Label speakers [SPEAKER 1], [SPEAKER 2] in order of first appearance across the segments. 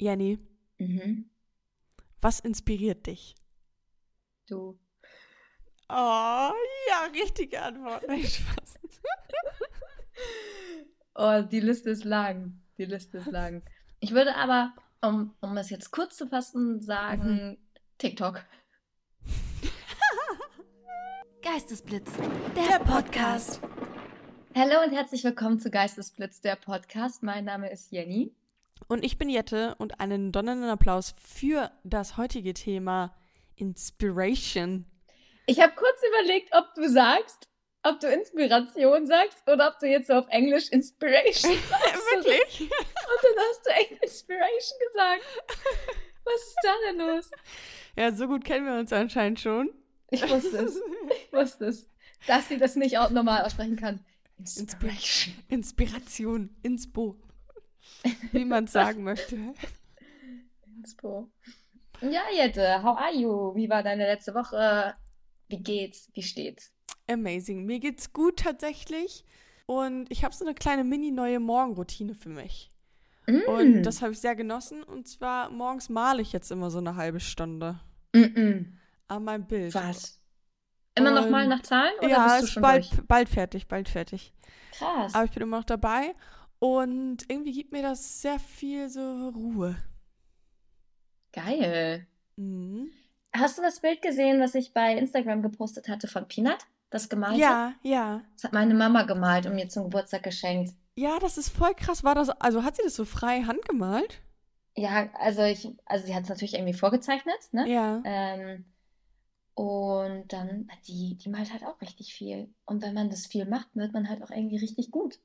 [SPEAKER 1] Jenny,
[SPEAKER 2] Mhm.
[SPEAKER 1] was inspiriert dich?
[SPEAKER 2] Du.
[SPEAKER 1] Oh, ja, richtige Antwort. Nein, Spaß.
[SPEAKER 2] Oh, die Liste ist lang. Die Liste ist lang. Ich würde aber, um, um es jetzt kurz zu fassen, sagen, TikTok.
[SPEAKER 3] Geistesblitz, der, Podcast.
[SPEAKER 2] Hallo und herzlich willkommen zu Geistesblitz, der Podcast. Mein Name ist Jenny.
[SPEAKER 1] Und ich bin Jette und einen donnernden Applaus für das heutige Thema Inspiration.
[SPEAKER 2] Ich habe kurz überlegt, ob du sagst, ob du Inspiration sagst oder ob du jetzt so auf Englisch Inspiration sagst.
[SPEAKER 1] Wirklich?
[SPEAKER 2] Und dann hast du echt Inspiration gesagt. Was ist da denn los?
[SPEAKER 1] Ja, so gut kennen wir uns anscheinend schon.
[SPEAKER 2] Ich wusste es. Ich wusste es. Dass sie das nicht auch normal aussprechen kann.
[SPEAKER 1] Inspiration. Inspiration. Inspo. Wie man es sagen möchte.
[SPEAKER 2] Inspo. Ja, Jette, how are you? Wie war deine letzte Woche? Wie geht's? Wie steht's?
[SPEAKER 1] Amazing. Mir geht's gut tatsächlich. Und ich habe so eine kleine mini-neue Morgenroutine für mich. Und
[SPEAKER 2] Mm.
[SPEAKER 1] das habe ich sehr genossen. Und zwar morgens male ich jetzt immer so eine halbe Stunde
[SPEAKER 2] Mm-mm.
[SPEAKER 1] an meinem Bild.
[SPEAKER 2] Was? Immer noch mal
[SPEAKER 1] Und-
[SPEAKER 2] nach Zahlen oder
[SPEAKER 1] ja,
[SPEAKER 2] bist du
[SPEAKER 1] ist
[SPEAKER 2] schon
[SPEAKER 1] bald,
[SPEAKER 2] durch?
[SPEAKER 1] bald fertig, bald fertig.
[SPEAKER 2] Krass.
[SPEAKER 1] Aber ich bin immer noch dabei. Und irgendwie gibt mir das sehr viel so Ruhe.
[SPEAKER 2] Geil.
[SPEAKER 1] Mhm.
[SPEAKER 2] Hast du das Bild gesehen, was ich bei Instagram gepostet hatte von Peanut? Das gemalte?
[SPEAKER 1] Ja, ja.
[SPEAKER 2] Das hat meine Mama gemalt und mir zum Geburtstag geschenkt.
[SPEAKER 1] Ja, das ist voll krass. War das, also hat sie das so frei handgemalt?
[SPEAKER 2] Ja, also ich, also sie hat es natürlich irgendwie vorgezeichnet, ne?
[SPEAKER 1] Ja.
[SPEAKER 2] Ähm, und dann, die, die malt halt auch richtig viel. Und wenn man das viel macht, wird man halt auch irgendwie richtig gut.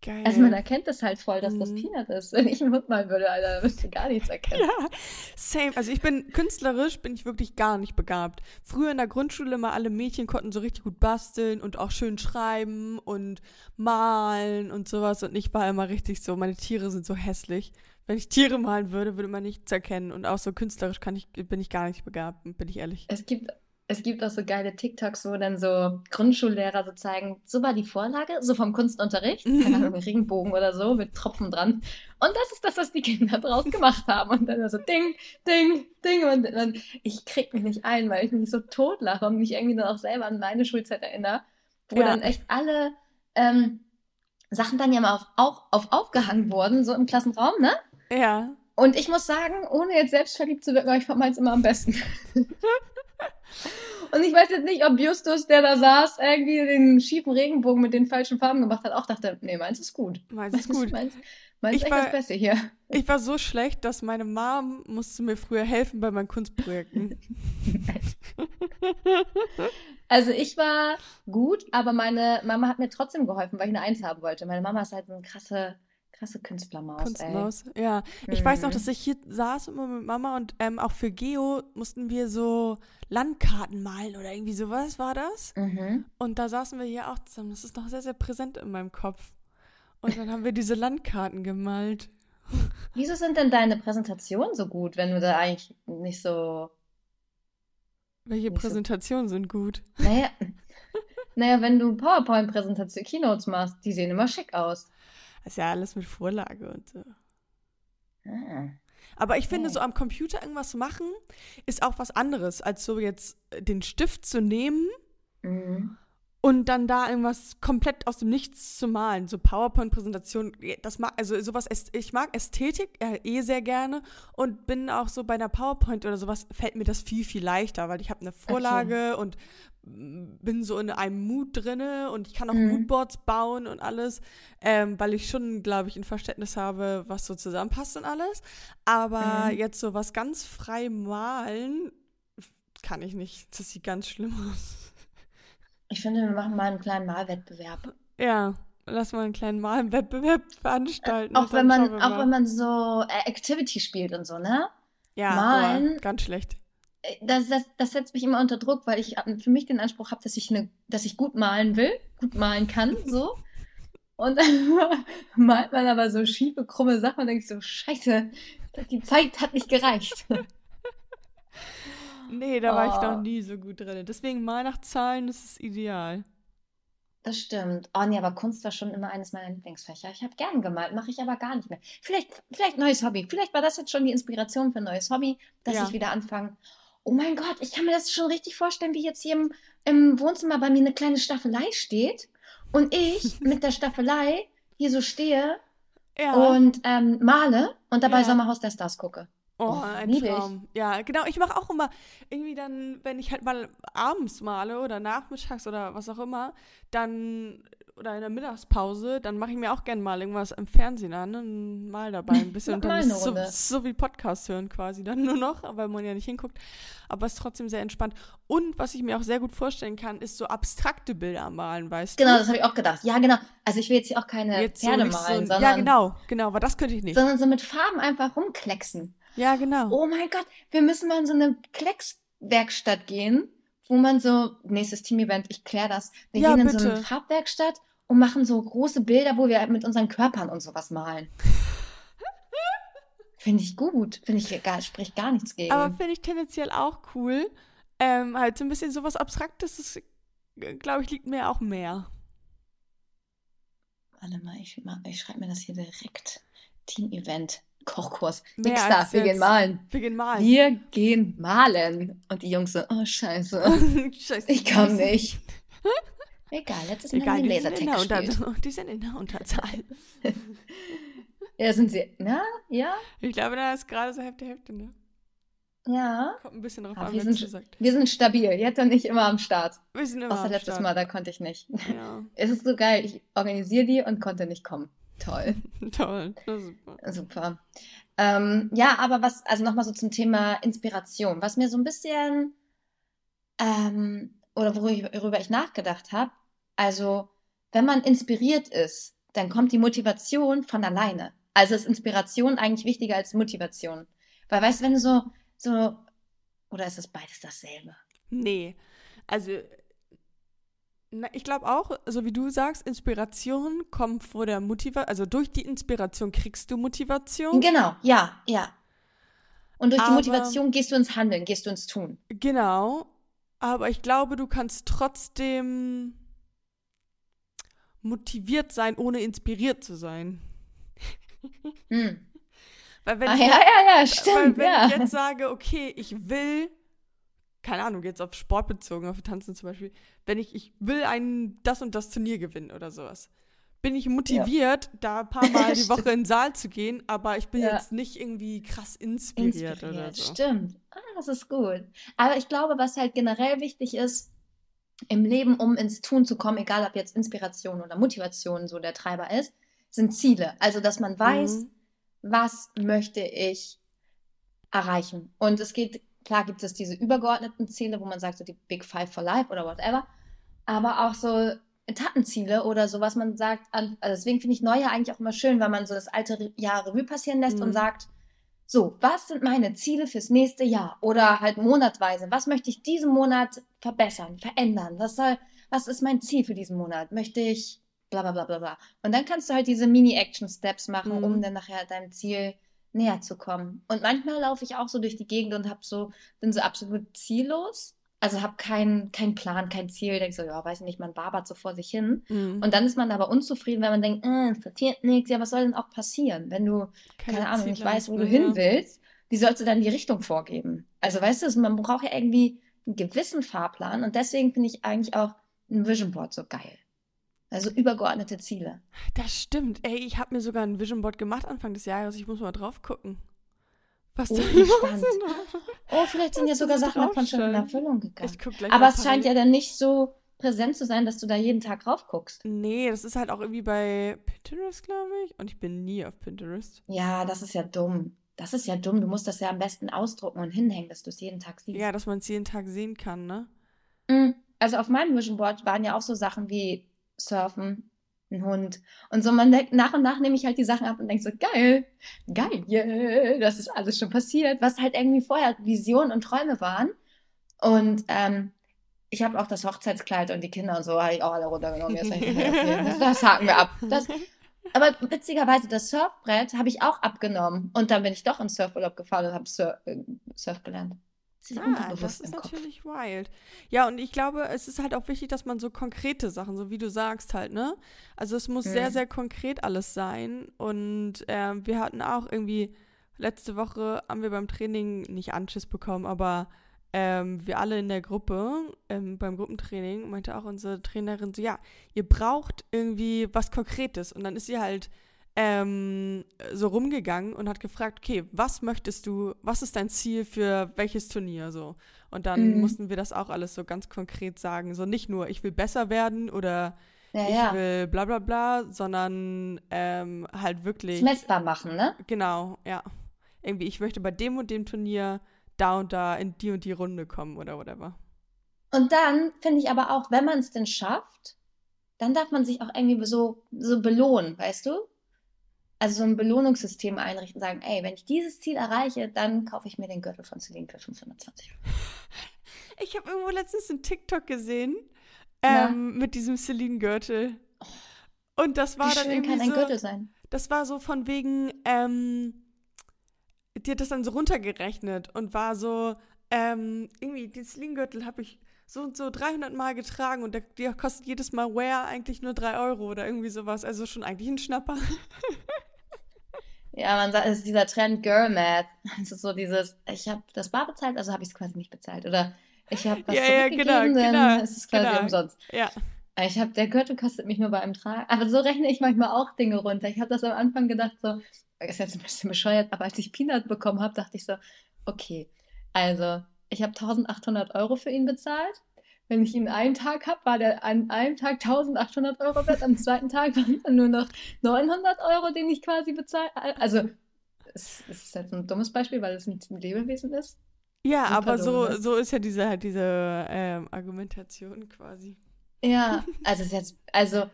[SPEAKER 1] Geil.
[SPEAKER 2] Also man erkennt das halt voll, dass das
[SPEAKER 1] Mhm.
[SPEAKER 2] Peanut ist. Wenn ich einen Hund malen würde, Alter, würdest du gar nichts erkennen.
[SPEAKER 1] Ja, same. Also ich bin künstlerisch bin ich wirklich gar nicht begabt. Früher in der Grundschule mal alle Mädchen konnten so richtig gut basteln und auch schön schreiben und malen und sowas und ich war immer richtig so, meine Tiere sind so hässlich. Wenn ich Tiere malen würde, würde man nichts erkennen und auch so künstlerisch kann ich bin ich gar nicht begabt, bin ich ehrlich.
[SPEAKER 2] Es gibt, es gibt auch so geile TikToks, wo dann so Grundschullehrer so zeigen, so war die Vorlage, so vom Kunstunterricht,
[SPEAKER 1] Mhm.
[SPEAKER 2] keine Ahnung, Regenbogen oder so, mit Tropfen dran. Und das ist das, was die Kinder draus gemacht haben. Und dann so ding, ding, ding. Und dann, ich krieg mich nicht ein, weil ich mich so totlache und mich irgendwie dann auch selber an meine Schulzeit erinnere, wo
[SPEAKER 1] Ja.
[SPEAKER 2] dann echt alle ähm, Sachen dann ja mal auf, auch auf aufgehangen wurden, so im Klassenraum, ne?
[SPEAKER 1] Ja.
[SPEAKER 2] Und ich muss sagen, ohne jetzt selbstverliebt zu wirken, aber ich fand meins immer am besten. Und ich weiß jetzt nicht, ob Justus, der da saß, irgendwie den schiefen Regenbogen mit den falschen Farben gemacht hat, auch dachte, nee, meins ist gut.
[SPEAKER 1] Meins ist gut.
[SPEAKER 2] Meins, meins
[SPEAKER 1] Ich
[SPEAKER 2] ist echt
[SPEAKER 1] war-
[SPEAKER 2] das Beste hier.
[SPEAKER 1] Ich war so schlecht, dass meine Mom musste mir früher helfen bei meinen Kunstprojekten.
[SPEAKER 2] Also ich war gut, aber meine Mama hat mir trotzdem geholfen, weil ich eine Eins haben wollte. Meine Mama ist halt so eine krasse, krasse Künstlermaus, ey.
[SPEAKER 1] Kunstmaus. Ja. Ich weiß noch,
[SPEAKER 2] Mhm.
[SPEAKER 1] dass ich hier saß immer mit Mama und ähm, auch für Geo mussten wir so Landkarten malen oder irgendwie sowas war das.
[SPEAKER 2] Mhm.
[SPEAKER 1] Und da saßen wir hier auch zusammen. Das ist noch sehr, sehr präsent in meinem Kopf. Und dann haben wir diese Landkarten gemalt.
[SPEAKER 2] Wieso sind denn deine Präsentationen so gut, wenn du da eigentlich nicht so
[SPEAKER 1] Welche
[SPEAKER 2] Nicht so-
[SPEAKER 1] Präsentationen sind gut?
[SPEAKER 2] Naja, naja, wenn du PowerPoint-Präsentation, Keynotes machst, die sehen immer schick aus.
[SPEAKER 1] Das ist ja alles mit Vorlage und so.
[SPEAKER 2] Ah.
[SPEAKER 1] Aber ich finde,
[SPEAKER 2] Okay.
[SPEAKER 1] so am Computer irgendwas machen, ist auch was anderes, als so jetzt äh, den Stift zu nehmen
[SPEAKER 2] Mhm.
[SPEAKER 1] und dann da irgendwas komplett aus dem Nichts zu malen. So PowerPoint-Präsentation, das mag, also sowas, ich mag Ästhetik äh, eh sehr gerne und bin auch so bei einer PowerPoint oder sowas, fällt mir das viel, viel leichter, weil ich habe eine Vorlage und mm, bin so in einem Mood drinne und ich kann auch
[SPEAKER 2] Mhm.
[SPEAKER 1] Moodboards bauen und alles, ähm, weil ich schon, glaube ich, ein Verständnis habe, was so zusammenpasst und alles. Aber
[SPEAKER 2] Mhm.
[SPEAKER 1] jetzt so was ganz frei malen, kann ich nicht. Das sieht ganz schlimm aus.
[SPEAKER 2] Ich finde, wir machen mal einen kleinen Malwettbewerb.
[SPEAKER 1] Ja, lass mal einen kleinen Malenwettbewerb veranstalten.
[SPEAKER 2] Auch
[SPEAKER 1] und
[SPEAKER 2] wenn man, auch wenn man so äh, Activity spielt und so, ne?
[SPEAKER 1] ja,
[SPEAKER 2] malen-
[SPEAKER 1] ganz schlecht.
[SPEAKER 2] Äh, Das, das, das setzt mich immer unter Druck, weil ich äh, für mich den Anspruch habe, dass ich eine, dass ich gut malen will, gut malen kann, so. Und dann malt man aber so schiefe, krumme Sachen und denkt so, scheiße, die Zeit hat nicht gereicht.
[SPEAKER 1] Nee, da war ich
[SPEAKER 2] Oh.
[SPEAKER 1] noch nie so gut drin. Deswegen mal nach Zahlen ist es ideal.
[SPEAKER 2] Das stimmt. Oh nee, aber Kunst war schon immer eines meiner Lieblingsfächer. Ich habe gern gemalt, mache ich aber gar nicht mehr. Vielleicht, vielleicht neues Hobby. Vielleicht war das jetzt schon die Inspiration für ein neues Hobby, dass
[SPEAKER 1] Ja.
[SPEAKER 2] ich wieder anfange. Oh mein Gott, ich kann mir das schon richtig vorstellen, wie jetzt hier im, im Wohnzimmer bei mir eine kleine Staffelei steht und ich mit der Staffelei hier so stehe
[SPEAKER 1] Ja.
[SPEAKER 2] und ähm, male und dabei
[SPEAKER 1] Ja.
[SPEAKER 2] Sommerhaus der Stars gucke.
[SPEAKER 1] Oh,
[SPEAKER 2] Oh,
[SPEAKER 1] ein
[SPEAKER 2] ich.
[SPEAKER 1] Traum. Ja, genau. Ich mache auch immer irgendwie dann, wenn ich halt mal abends male oder nachmittags oder was auch immer, dann oder in der Mittagspause, dann mache ich mir auch gerne mal irgendwas im Fernsehen an und mal dabei ein bisschen. und dann ist so, so wie Podcast hören quasi dann nur noch, weil man ja nicht hinguckt. Aber es ist trotzdem sehr entspannt. Und was ich mir auch sehr gut vorstellen kann, ist so abstrakte Bilder malen, weißt
[SPEAKER 2] Genau,
[SPEAKER 1] du?
[SPEAKER 2] das habe ich auch gedacht. Ja, genau. Also ich will jetzt hier auch keine
[SPEAKER 1] Jetzt so
[SPEAKER 2] Pferde
[SPEAKER 1] so
[SPEAKER 2] malen,
[SPEAKER 1] ein-
[SPEAKER 2] sondern,
[SPEAKER 1] ja, genau, genau, aber das könnte ich nicht.
[SPEAKER 2] sondern so mit Farben einfach rumklecksen.
[SPEAKER 1] Ja, genau.
[SPEAKER 2] Oh mein Gott, wir müssen mal in so eine Kleckswerkstatt gehen, wo man so, nächstes Team-Event, ich kläre das. Wir
[SPEAKER 1] Ja,
[SPEAKER 2] gehen in so
[SPEAKER 1] bitte.
[SPEAKER 2] eine Farbwerkstatt und machen so große Bilder, wo wir mit unseren Körpern und sowas malen. Finde ich gut. Finde ich gar, spricht gar nichts gegen.
[SPEAKER 1] Aber finde ich tendenziell auch cool. Ähm, halt so ein bisschen sowas Abstraktes, glaube ich, liegt mir auch mehr.
[SPEAKER 2] Warte mal, ich, ich schreibe mir das hier direkt. Team-Event, Kochkurs.
[SPEAKER 1] Mehr
[SPEAKER 2] Nix da, wir gehen malen.
[SPEAKER 1] Wir gehen malen.
[SPEAKER 2] Wir gehen malen. Und die Jungs so, oh scheiße,
[SPEAKER 1] Scheiße.
[SPEAKER 2] ich kann nicht. Egal, jetzt ist
[SPEAKER 1] Egal,
[SPEAKER 2] mein
[SPEAKER 1] die sind, in
[SPEAKER 2] Lasertag
[SPEAKER 1] der
[SPEAKER 2] gespielt.
[SPEAKER 1] Unter die sind in der Unterzahl.
[SPEAKER 2] Ja, sind sie, na, ja,
[SPEAKER 1] Ich glaube, da ist gerade so Hälfte, Hälfte, ne?
[SPEAKER 2] ja.
[SPEAKER 1] Kommt ein bisschen drauf
[SPEAKER 2] Aber
[SPEAKER 1] an,
[SPEAKER 2] wir sind-
[SPEAKER 1] sagt.
[SPEAKER 2] Wir sind stabil, jetzt und nicht immer am Start.
[SPEAKER 1] Wir sind immer
[SPEAKER 2] Außer
[SPEAKER 1] am
[SPEAKER 2] letztes
[SPEAKER 1] Start.
[SPEAKER 2] Mal, da konnte ich nicht.
[SPEAKER 1] Ja,
[SPEAKER 2] Es ist so geil, ich organisiere die und konnte nicht kommen. Toll.
[SPEAKER 1] toll. Super.
[SPEAKER 2] Super. Ähm, ja, aber was, also nochmal so zum Thema Inspiration, was mir so ein bisschen, ähm, oder worüber ich nachgedacht habe, also wenn man inspiriert ist, dann kommt die Motivation von alleine. Also ist Inspiration eigentlich wichtiger als Motivation. Weil weißt du, wenn du so, so, oder ist es beides dasselbe?
[SPEAKER 1] Nee, also na, ich glaube auch, so wie du sagst, Inspiration kommt vor der Motivation, also durch die Inspiration kriegst du Motivation.
[SPEAKER 2] Genau, ja, ja. Und durch die
[SPEAKER 1] Aber-
[SPEAKER 2] Motivation gehst du ins Handeln, gehst du ins Tun.
[SPEAKER 1] Genau, aber ich glaube, du kannst trotzdem motiviert sein, ohne inspiriert zu sein.
[SPEAKER 2] Hm.
[SPEAKER 1] Weil wenn
[SPEAKER 2] Ah,
[SPEAKER 1] ich
[SPEAKER 2] ja,
[SPEAKER 1] jetzt-
[SPEAKER 2] ja, ja,
[SPEAKER 1] Weil
[SPEAKER 2] stimmt,
[SPEAKER 1] wenn
[SPEAKER 2] ja.
[SPEAKER 1] ich jetzt sage, okay, ich will, keine Ahnung, jetzt auf Sport bezogen, auf Tanzen zum Beispiel, wenn ich, ich will ein das und das Turnier gewinnen oder sowas, bin ich motiviert, da ein paar Mal die. Woche in den Saal zu gehen, aber ich bin jetzt nicht irgendwie krass inspiriert, oder
[SPEAKER 2] Inspiriert,
[SPEAKER 1] so.
[SPEAKER 2] stimmt. Ah, das ist gut. Aber ich glaube, was halt generell wichtig ist im Leben, um ins Tun zu kommen, egal ob jetzt Inspiration oder Motivation so der Treiber ist, sind Ziele. Also, dass man weiß,
[SPEAKER 1] Mhm.
[SPEAKER 2] was möchte ich erreichen. Und es geht, klar gibt es diese übergeordneten Ziele, wo man sagt, so die Big Five for Life oder whatever, aber auch so Etappenziele oder so, was man sagt, also deswegen finde ich Neujahr eigentlich auch immer schön, weil man so das alte Jahr Revue passieren lässt
[SPEAKER 1] Mhm.
[SPEAKER 2] und sagt, so, was sind meine Ziele fürs nächste Jahr? Oder halt monatweise, was möchte ich diesen Monat verbessern, verändern? Was soll, was ist mein Ziel für diesen Monat? Möchte ich bla bla bla bla bla. Und dann kannst du halt diese Mini-Action-Steps machen,
[SPEAKER 1] Mhm.
[SPEAKER 2] um dann nachher deinem Ziel näher zu kommen. Und manchmal laufe ich auch so durch die Gegend und hab so, bin so absolut ziellos. Also habe keinen keinen Plan, kein Ziel. Denk so, ja, weiß nicht, man wabert so vor sich hin.
[SPEAKER 1] Mhm.
[SPEAKER 2] Und dann ist man aber unzufrieden, wenn man denkt, äh, es passiert nichts. Ja, was soll denn auch passieren, wenn du, keine, Ahnung, nicht weißt, wo du
[SPEAKER 1] ne?
[SPEAKER 2] hin willst? Wie sollst du dann die Richtung vorgeben? Also weißt du, man braucht ja irgendwie einen gewissen Fahrplan und deswegen finde ich eigentlich auch ein Vision Board so geil. Also übergeordnete Ziele.
[SPEAKER 1] Das stimmt. Ey, ich habe mir sogar ein Vision Board gemacht Anfang des Jahres. Ich muss mal drauf gucken. Was
[SPEAKER 2] Oh, spannend. Oh, vielleicht sind ja sogar
[SPEAKER 1] so
[SPEAKER 2] Sachen davon schon in. Erfüllung gegangen. Aber es scheint ja dann nicht so präsent zu sein, dass du da jeden Tag rauf guckst.
[SPEAKER 1] Nee, das ist halt auch irgendwie bei Pinterest, glaube ich. Und ich bin nie auf Pinterest.
[SPEAKER 2] Ja, das ist ja dumm. Das ist ja dumm. Du musst das ja am besten ausdrucken und hinhängen, dass du es jeden Tag siehst.
[SPEAKER 1] Ja, dass man es jeden Tag sehen kann, ne?
[SPEAKER 2] Mm, Also auf meinem Vision Board waren ja auch so Sachen wie Surfen, ein Hund. Und so man denkt, nach und nach nehme ich halt die Sachen ab und denke so, geil, geil, yeah, das ist alles schon passiert, was halt irgendwie vorher Visionen und Träume waren. Und ähm, ich habe auch das Hochzeitskleid und die Kinder und so habe ich auch alle runtergenommen. Jetzt okay, das, haken wir ab. Das, aber witzigerweise, das Surfbrett habe ich auch abgenommen. Und dann bin ich doch in Surfurlaub gefahren und habe Sur äh, Surf gelernt. Das ist
[SPEAKER 1] Ah, das ist natürlich wild. Ja, und ich glaube, es ist halt auch wichtig, dass man so konkrete Sachen, so wie du sagst halt, ne? Also es muss sehr,
[SPEAKER 2] Mhm.
[SPEAKER 1] sehr konkret alles sein. Und ähm, wir hatten auch irgendwie, letzte Woche haben wir beim Training nicht Anschiss bekommen, aber ähm, wir alle in der Gruppe, ähm, beim Gruppentraining, meinte auch unsere Trainerin so, ja, ihr braucht irgendwie was Konkretes. Und dann ist sie halt ähm, so rumgegangen und hat gefragt, okay, was möchtest du, was ist dein Ziel für welches Turnier so? Und dann
[SPEAKER 2] Mhm.
[SPEAKER 1] mussten wir das auch alles so ganz konkret sagen. So nicht nur, ich will besser werden oder
[SPEAKER 2] Ja,
[SPEAKER 1] ich
[SPEAKER 2] ja.
[SPEAKER 1] will bla bla bla, sondern ähm, halt wirklich,
[SPEAKER 2] messbar machen, ne?
[SPEAKER 1] genau, ja. Irgendwie, ich möchte bei dem und dem Turnier da und da in die und die Runde kommen oder whatever.
[SPEAKER 2] Und dann finde ich aber auch, wenn man es denn schafft, dann darf man sich auch irgendwie so, so belohnen, weißt du? Also so ein Belohnungssystem einrichten, sagen, ey, wenn ich dieses Ziel erreiche, dann kaufe ich mir den Gürtel von Celine für 520 Euro.
[SPEAKER 1] Ich habe irgendwo letztens einen TikTok gesehen ähm, mit diesem Celine-Gürtel. Und das war
[SPEAKER 2] Wie
[SPEAKER 1] dann
[SPEAKER 2] schön
[SPEAKER 1] irgendwie
[SPEAKER 2] kann ein
[SPEAKER 1] so,
[SPEAKER 2] Gürtel sein?
[SPEAKER 1] das war so von wegen, ähm, die hat das dann so runtergerechnet und war so, ähm, irgendwie, den Celine-Gürtel habe ich so und so 300 Mal getragen und der, der kostet jedes Mal Wear eigentlich nur 3 Euro oder irgendwie sowas. Also schon eigentlich ein Schnapper.
[SPEAKER 2] Ja, man sagt, es ist dieser Trend Girl Math. Es ist so dieses, ich habe das bar bezahlt, also habe ich es quasi nicht bezahlt. Oder ich habe was
[SPEAKER 1] Ja, ja, genau,
[SPEAKER 2] zurückgegeben, dann
[SPEAKER 1] genau,
[SPEAKER 2] ist es quasi
[SPEAKER 1] genau.
[SPEAKER 2] umsonst.
[SPEAKER 1] Ja.
[SPEAKER 2] Ich habe, der Gürtel kostet mich nur beim Tragen. Aber so rechne ich manchmal auch Dinge runter. Ich habe das am Anfang gedacht, so, ist jetzt ein bisschen bescheuert, aber als ich Peanut bekommen habe, dachte ich so, okay, also ich habe 1800 Euro für ihn bezahlt. Wenn ich ihn einen Tag habe, war der an einem Tag 1800 Euro wert, am zweiten Tag waren dann nur noch 900 Euro, den ich quasi bezahlt. Also, es, es ist jetzt ein dummes Beispiel, weil es ein Lebewesen ist.
[SPEAKER 1] Ja,
[SPEAKER 2] Super
[SPEAKER 1] aber so, so ist ja diese, diese ähm, Argumentation quasi.
[SPEAKER 2] Ja, also es ist jetzt, also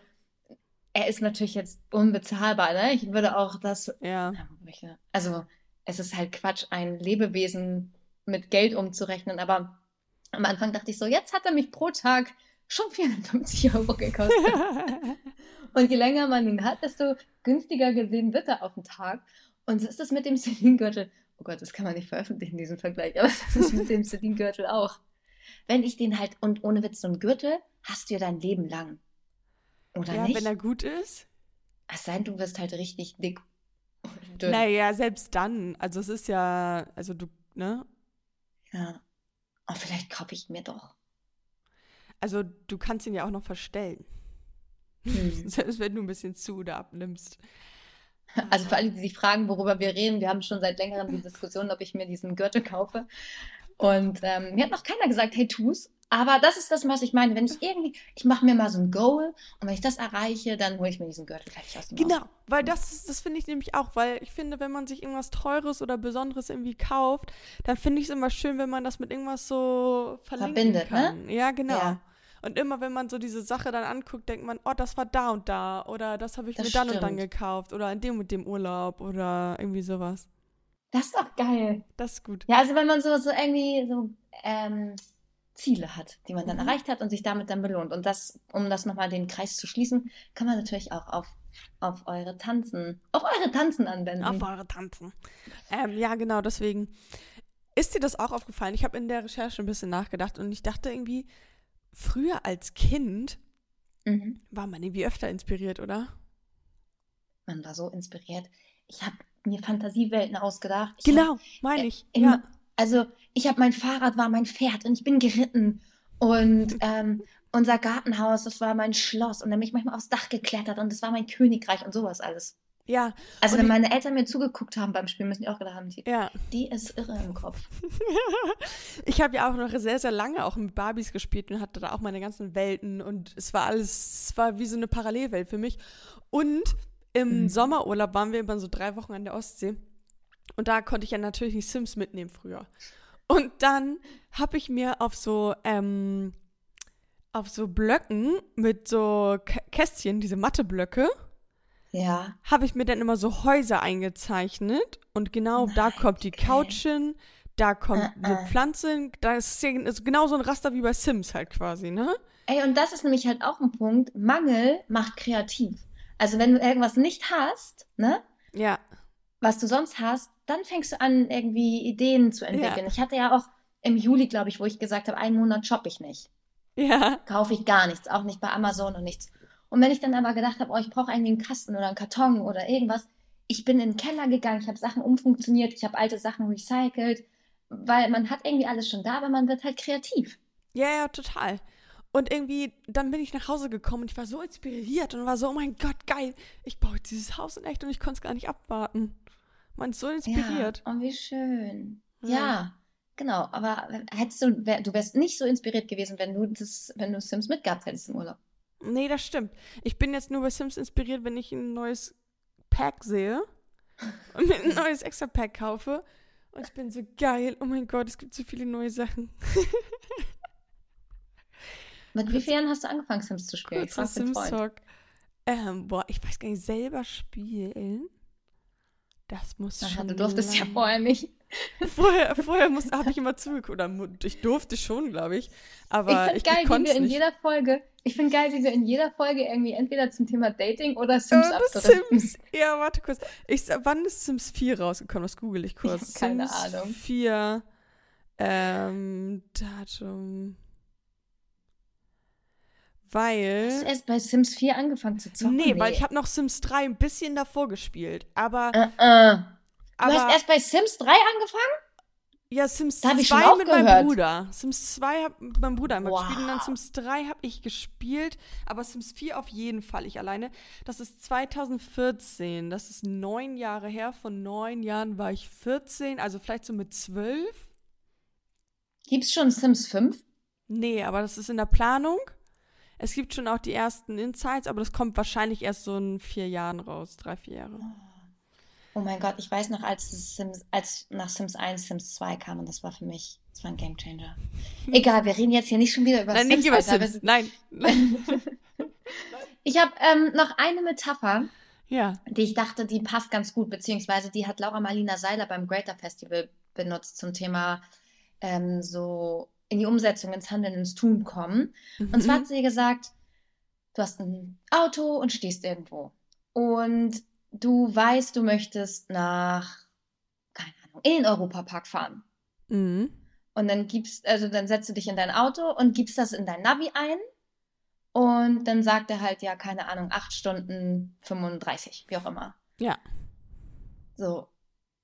[SPEAKER 2] er ist natürlich jetzt unbezahlbar, ne? Ich würde auch das,
[SPEAKER 1] Ja.
[SPEAKER 2] Also es ist halt Quatsch, ein Lebewesen mit Geld umzurechnen, aber am Anfang dachte ich so, jetzt hat er mich pro Tag schon 450 Euro gekostet. Und je länger man ihn hat, desto günstiger gesehen wird er auf den Tag. Und so ist es mit dem Celine-Gürtel. Oh Gott, das kann man nicht veröffentlichen, diesen Vergleich, aber das ist mit dem Celine-Gürtel auch. Wenn ich den halt, und ohne Witz, so einen Gürtel hast du ja dein Leben lang. Oder
[SPEAKER 1] ja,
[SPEAKER 2] nicht?
[SPEAKER 1] wenn er gut ist.
[SPEAKER 2] Es sei denn, du wirst halt richtig dick und dünn.
[SPEAKER 1] Naja, selbst dann. Also es ist ja, also du, ne?
[SPEAKER 2] Ja. Oh, vielleicht kaufe ich mir doch.
[SPEAKER 1] Also du kannst ihn ja auch noch verstellen.
[SPEAKER 2] Hm.
[SPEAKER 1] Selbst wenn du ein bisschen zu oder abnimmst.
[SPEAKER 2] Also für alle, die sich fragen, worüber wir reden, wir haben schon seit längerem die Diskussion, ob ich mir diesen Gürtel kaufe. Und ähm, mir hat noch keiner gesagt, hey, tu's. Aber das ist das, was ich meine. Wenn ich irgendwie, ich mache mir mal so ein Goal und wenn ich das erreiche, dann hole ich mir diesen Gürtel gleich aus dem
[SPEAKER 1] Genau,
[SPEAKER 2] Haus.
[SPEAKER 1] weil das, ist- das finde ich nämlich auch, weil ich finde, wenn man sich irgendwas Teures oder Besonderes irgendwie kauft, dann finde ich es immer schön, wenn man das mit irgendwas so
[SPEAKER 2] Verbindet, ne?
[SPEAKER 1] kann. Ja, genau.
[SPEAKER 2] Ja.
[SPEAKER 1] Und immer, wenn man so diese Sache dann anguckt, denkt man, oh, das war da und da oder das habe ich
[SPEAKER 2] Das
[SPEAKER 1] mir dann und dann
[SPEAKER 2] stimmt.
[SPEAKER 1] gekauft oder in dem und dem Urlaub oder irgendwie sowas.
[SPEAKER 2] Das ist doch geil.
[SPEAKER 1] Das ist gut.
[SPEAKER 2] Ja, also wenn man so, so irgendwie so ähm, Ziele hat, die man dann
[SPEAKER 1] Mhm.
[SPEAKER 2] erreicht hat und sich damit dann belohnt. Und das, um das nochmal den Kreis zu schließen, kann man natürlich auch auf, auf eure Tanzen, auf eure Tanzen anwenden.
[SPEAKER 1] Auf eure Tanzen. Ähm, ja, genau, deswegen. Ist dir das auch aufgefallen? Ich habe in der Recherche ein bisschen nachgedacht und ich dachte irgendwie, früher als Kind
[SPEAKER 2] Mhm.
[SPEAKER 1] war man irgendwie öfter inspiriert, oder?
[SPEAKER 2] Man war so inspiriert. Ich habe mir Fantasiewelten ausgedacht. Ich
[SPEAKER 1] Genau, meine ich.
[SPEAKER 2] in,
[SPEAKER 1] Ja.
[SPEAKER 2] Also ich habe mein Fahrrad war mein Pferd und ich bin geritten und ähm, unser Gartenhaus, das war mein Schloss und dann bin ich manchmal aufs Dach geklettert und das war mein Königreich und sowas alles.
[SPEAKER 1] Ja,
[SPEAKER 2] Also wenn meine Eltern mir zugeguckt haben beim Spielen, müssen die auch gedacht haben, die,
[SPEAKER 1] ja.
[SPEAKER 2] die ist irre im Kopf.
[SPEAKER 1] Ich habe ja auch noch sehr, sehr lange auch mit Barbies gespielt und hatte da auch meine ganzen Welten und es war alles, es war wie so eine Parallelwelt für mich. Und im
[SPEAKER 2] Mhm.
[SPEAKER 1] Sommerurlaub waren wir über so drei Wochen an der Ostsee und da konnte ich ja natürlich nicht Sims mitnehmen früher. Und dann habe ich mir auf so, ähm, auf so Blöcken mit so Kä Kästchen, diese Matheblöcke,
[SPEAKER 2] Ja.
[SPEAKER 1] habe ich mir dann immer so Häuser eingezeichnet und genau da
[SPEAKER 2] Nein,
[SPEAKER 1] kommt die
[SPEAKER 2] okay.
[SPEAKER 1] Couch hin, da kommt
[SPEAKER 2] Äh,
[SPEAKER 1] eine
[SPEAKER 2] äh.
[SPEAKER 1] Pflanze hin, da ist ja ist genau so ein Raster wie bei Sims halt quasi, ne?
[SPEAKER 2] Ey, und das ist nämlich halt auch ein Punkt. Mangel macht kreativ. Also wenn du irgendwas nicht hast, ne,
[SPEAKER 1] Ja,
[SPEAKER 2] was du sonst hast, dann fängst du an, irgendwie Ideen zu entwickeln. Ich hatte ja auch im Juli, glaube ich, wo ich gesagt habe, einen Monat shoppe ich nicht.
[SPEAKER 1] Ja.
[SPEAKER 2] Kaufe ich gar nichts, auch nicht bei Amazon und nichts. Und wenn ich dann aber gedacht habe, oh, ich brauche irgendwie einen Kasten oder einen Karton oder irgendwas, ich bin in den Keller gegangen, ich habe Sachen umfunktioniert, ich habe alte Sachen recycelt, weil man hat irgendwie alles schon da, aber man wird halt kreativ.
[SPEAKER 1] Ja, ja, total. Und irgendwie, dann bin ich nach Hause gekommen und ich war so inspiriert und war so, oh mein Gott, geil, ich baue jetzt dieses Haus in echt und ich konnte es gar nicht abwarten. Man ist so inspiriert.
[SPEAKER 2] Ja, oh, wie schön.
[SPEAKER 1] Ja.
[SPEAKER 2] Ja, genau. Aber hättest du, du wärst nicht so inspiriert gewesen, wenn du das, wenn du Sims mitgehabt hättest im Urlaub.
[SPEAKER 1] Nee, das stimmt. Ich bin jetzt nur bei Sims inspiriert, wenn ich ein neues Pack sehe und mir ein neues Extra-Pack kaufe. Und ich bin so geil. Oh mein Gott, es gibt so viele neue Sachen.
[SPEAKER 2] Mit wie vielen hast du angefangen, Sims zu spielen?
[SPEAKER 1] Kurzer
[SPEAKER 2] Freund.
[SPEAKER 1] Sims-Talk. Ähm, boah, ich weiß gar nicht, selber spielen. Das muss
[SPEAKER 2] Aha,
[SPEAKER 1] schon.
[SPEAKER 2] du durftest ja vorher nicht.
[SPEAKER 1] Vorher, vorher habe ich immer zugeguckt. Oder ich durfte schon, glaube ich. Aber
[SPEAKER 2] ich
[SPEAKER 1] ich,
[SPEAKER 2] finde geil, wie
[SPEAKER 1] konnte
[SPEAKER 2] wir in
[SPEAKER 1] nicht.
[SPEAKER 2] jeder Folge, ich finde geil, wie wir in jeder Folge irgendwie entweder zum Thema Dating oder Sims
[SPEAKER 1] Äh,
[SPEAKER 2] abdriften.
[SPEAKER 1] Sims. Ja, warte kurz. Ich, wann ist Sims 4 rausgekommen? Das google ich kurz.
[SPEAKER 2] Ich keine
[SPEAKER 1] Sims
[SPEAKER 2] Ahnung.
[SPEAKER 1] 4. Ähm, Datum. Weil.
[SPEAKER 2] Hast du erst bei Sims 4 angefangen zu zocken?
[SPEAKER 1] Nee, weil ich habe noch Sims 3 ein bisschen davor gespielt. Aber.
[SPEAKER 2] Äh. Du
[SPEAKER 1] aber
[SPEAKER 2] hast erst bei Sims 3 angefangen?
[SPEAKER 1] ja, Sims
[SPEAKER 2] Da hab ich
[SPEAKER 1] 2
[SPEAKER 2] schon
[SPEAKER 1] mit meinem
[SPEAKER 2] aufgehört.
[SPEAKER 1] Bruder. Sims 2 hab mit meinem Bruder einmal gespielt und dann
[SPEAKER 2] Wow.
[SPEAKER 1] Sims 3 habe ich gespielt. Aber Sims 4 auf jeden Fall ich alleine. Das ist 2014. Das ist neun Jahre her. Von neun Jahren war ich 14. Also vielleicht so mit zwölf.
[SPEAKER 2] Gibt's schon Sims 5?
[SPEAKER 1] Nee, aber das ist in der Planung. Es gibt schon auch die ersten Insights, aber das kommt wahrscheinlich erst so in vier Jahren raus. Drei, vier Jahre.
[SPEAKER 2] Oh mein Gott, ich weiß noch, als, Sims, als nach Sims 1 Sims 2 kam und das war für mich, das war ein Gamechanger. Egal, wir reden jetzt hier nicht schon wieder über
[SPEAKER 1] Nein,
[SPEAKER 2] Sims.
[SPEAKER 1] nicht über
[SPEAKER 2] Alter.
[SPEAKER 1] Sims. Nein. Nein.
[SPEAKER 2] Ich habe ähm, noch eine Metapher,
[SPEAKER 1] ja.
[SPEAKER 2] die ich dachte, die passt ganz gut, beziehungsweise die hat Laura Marlina Seiler beim Greater Festival benutzt zum Thema ähm, so in die Umsetzung, ins Handeln, ins Tun kommen. Und zwar hat sie gesagt, du hast ein Auto und stehst irgendwo. Und du weißt, du möchtest nach, keine Ahnung, in den Europapark fahren.
[SPEAKER 1] Mhm.
[SPEAKER 2] Und dann gibst, also dann setzt du dich in dein Auto und gibst das in dein Navi ein. Und dann sagt er halt, ja, keine Ahnung, 8 Stunden 35, wie auch immer.
[SPEAKER 1] Ja.
[SPEAKER 2] So.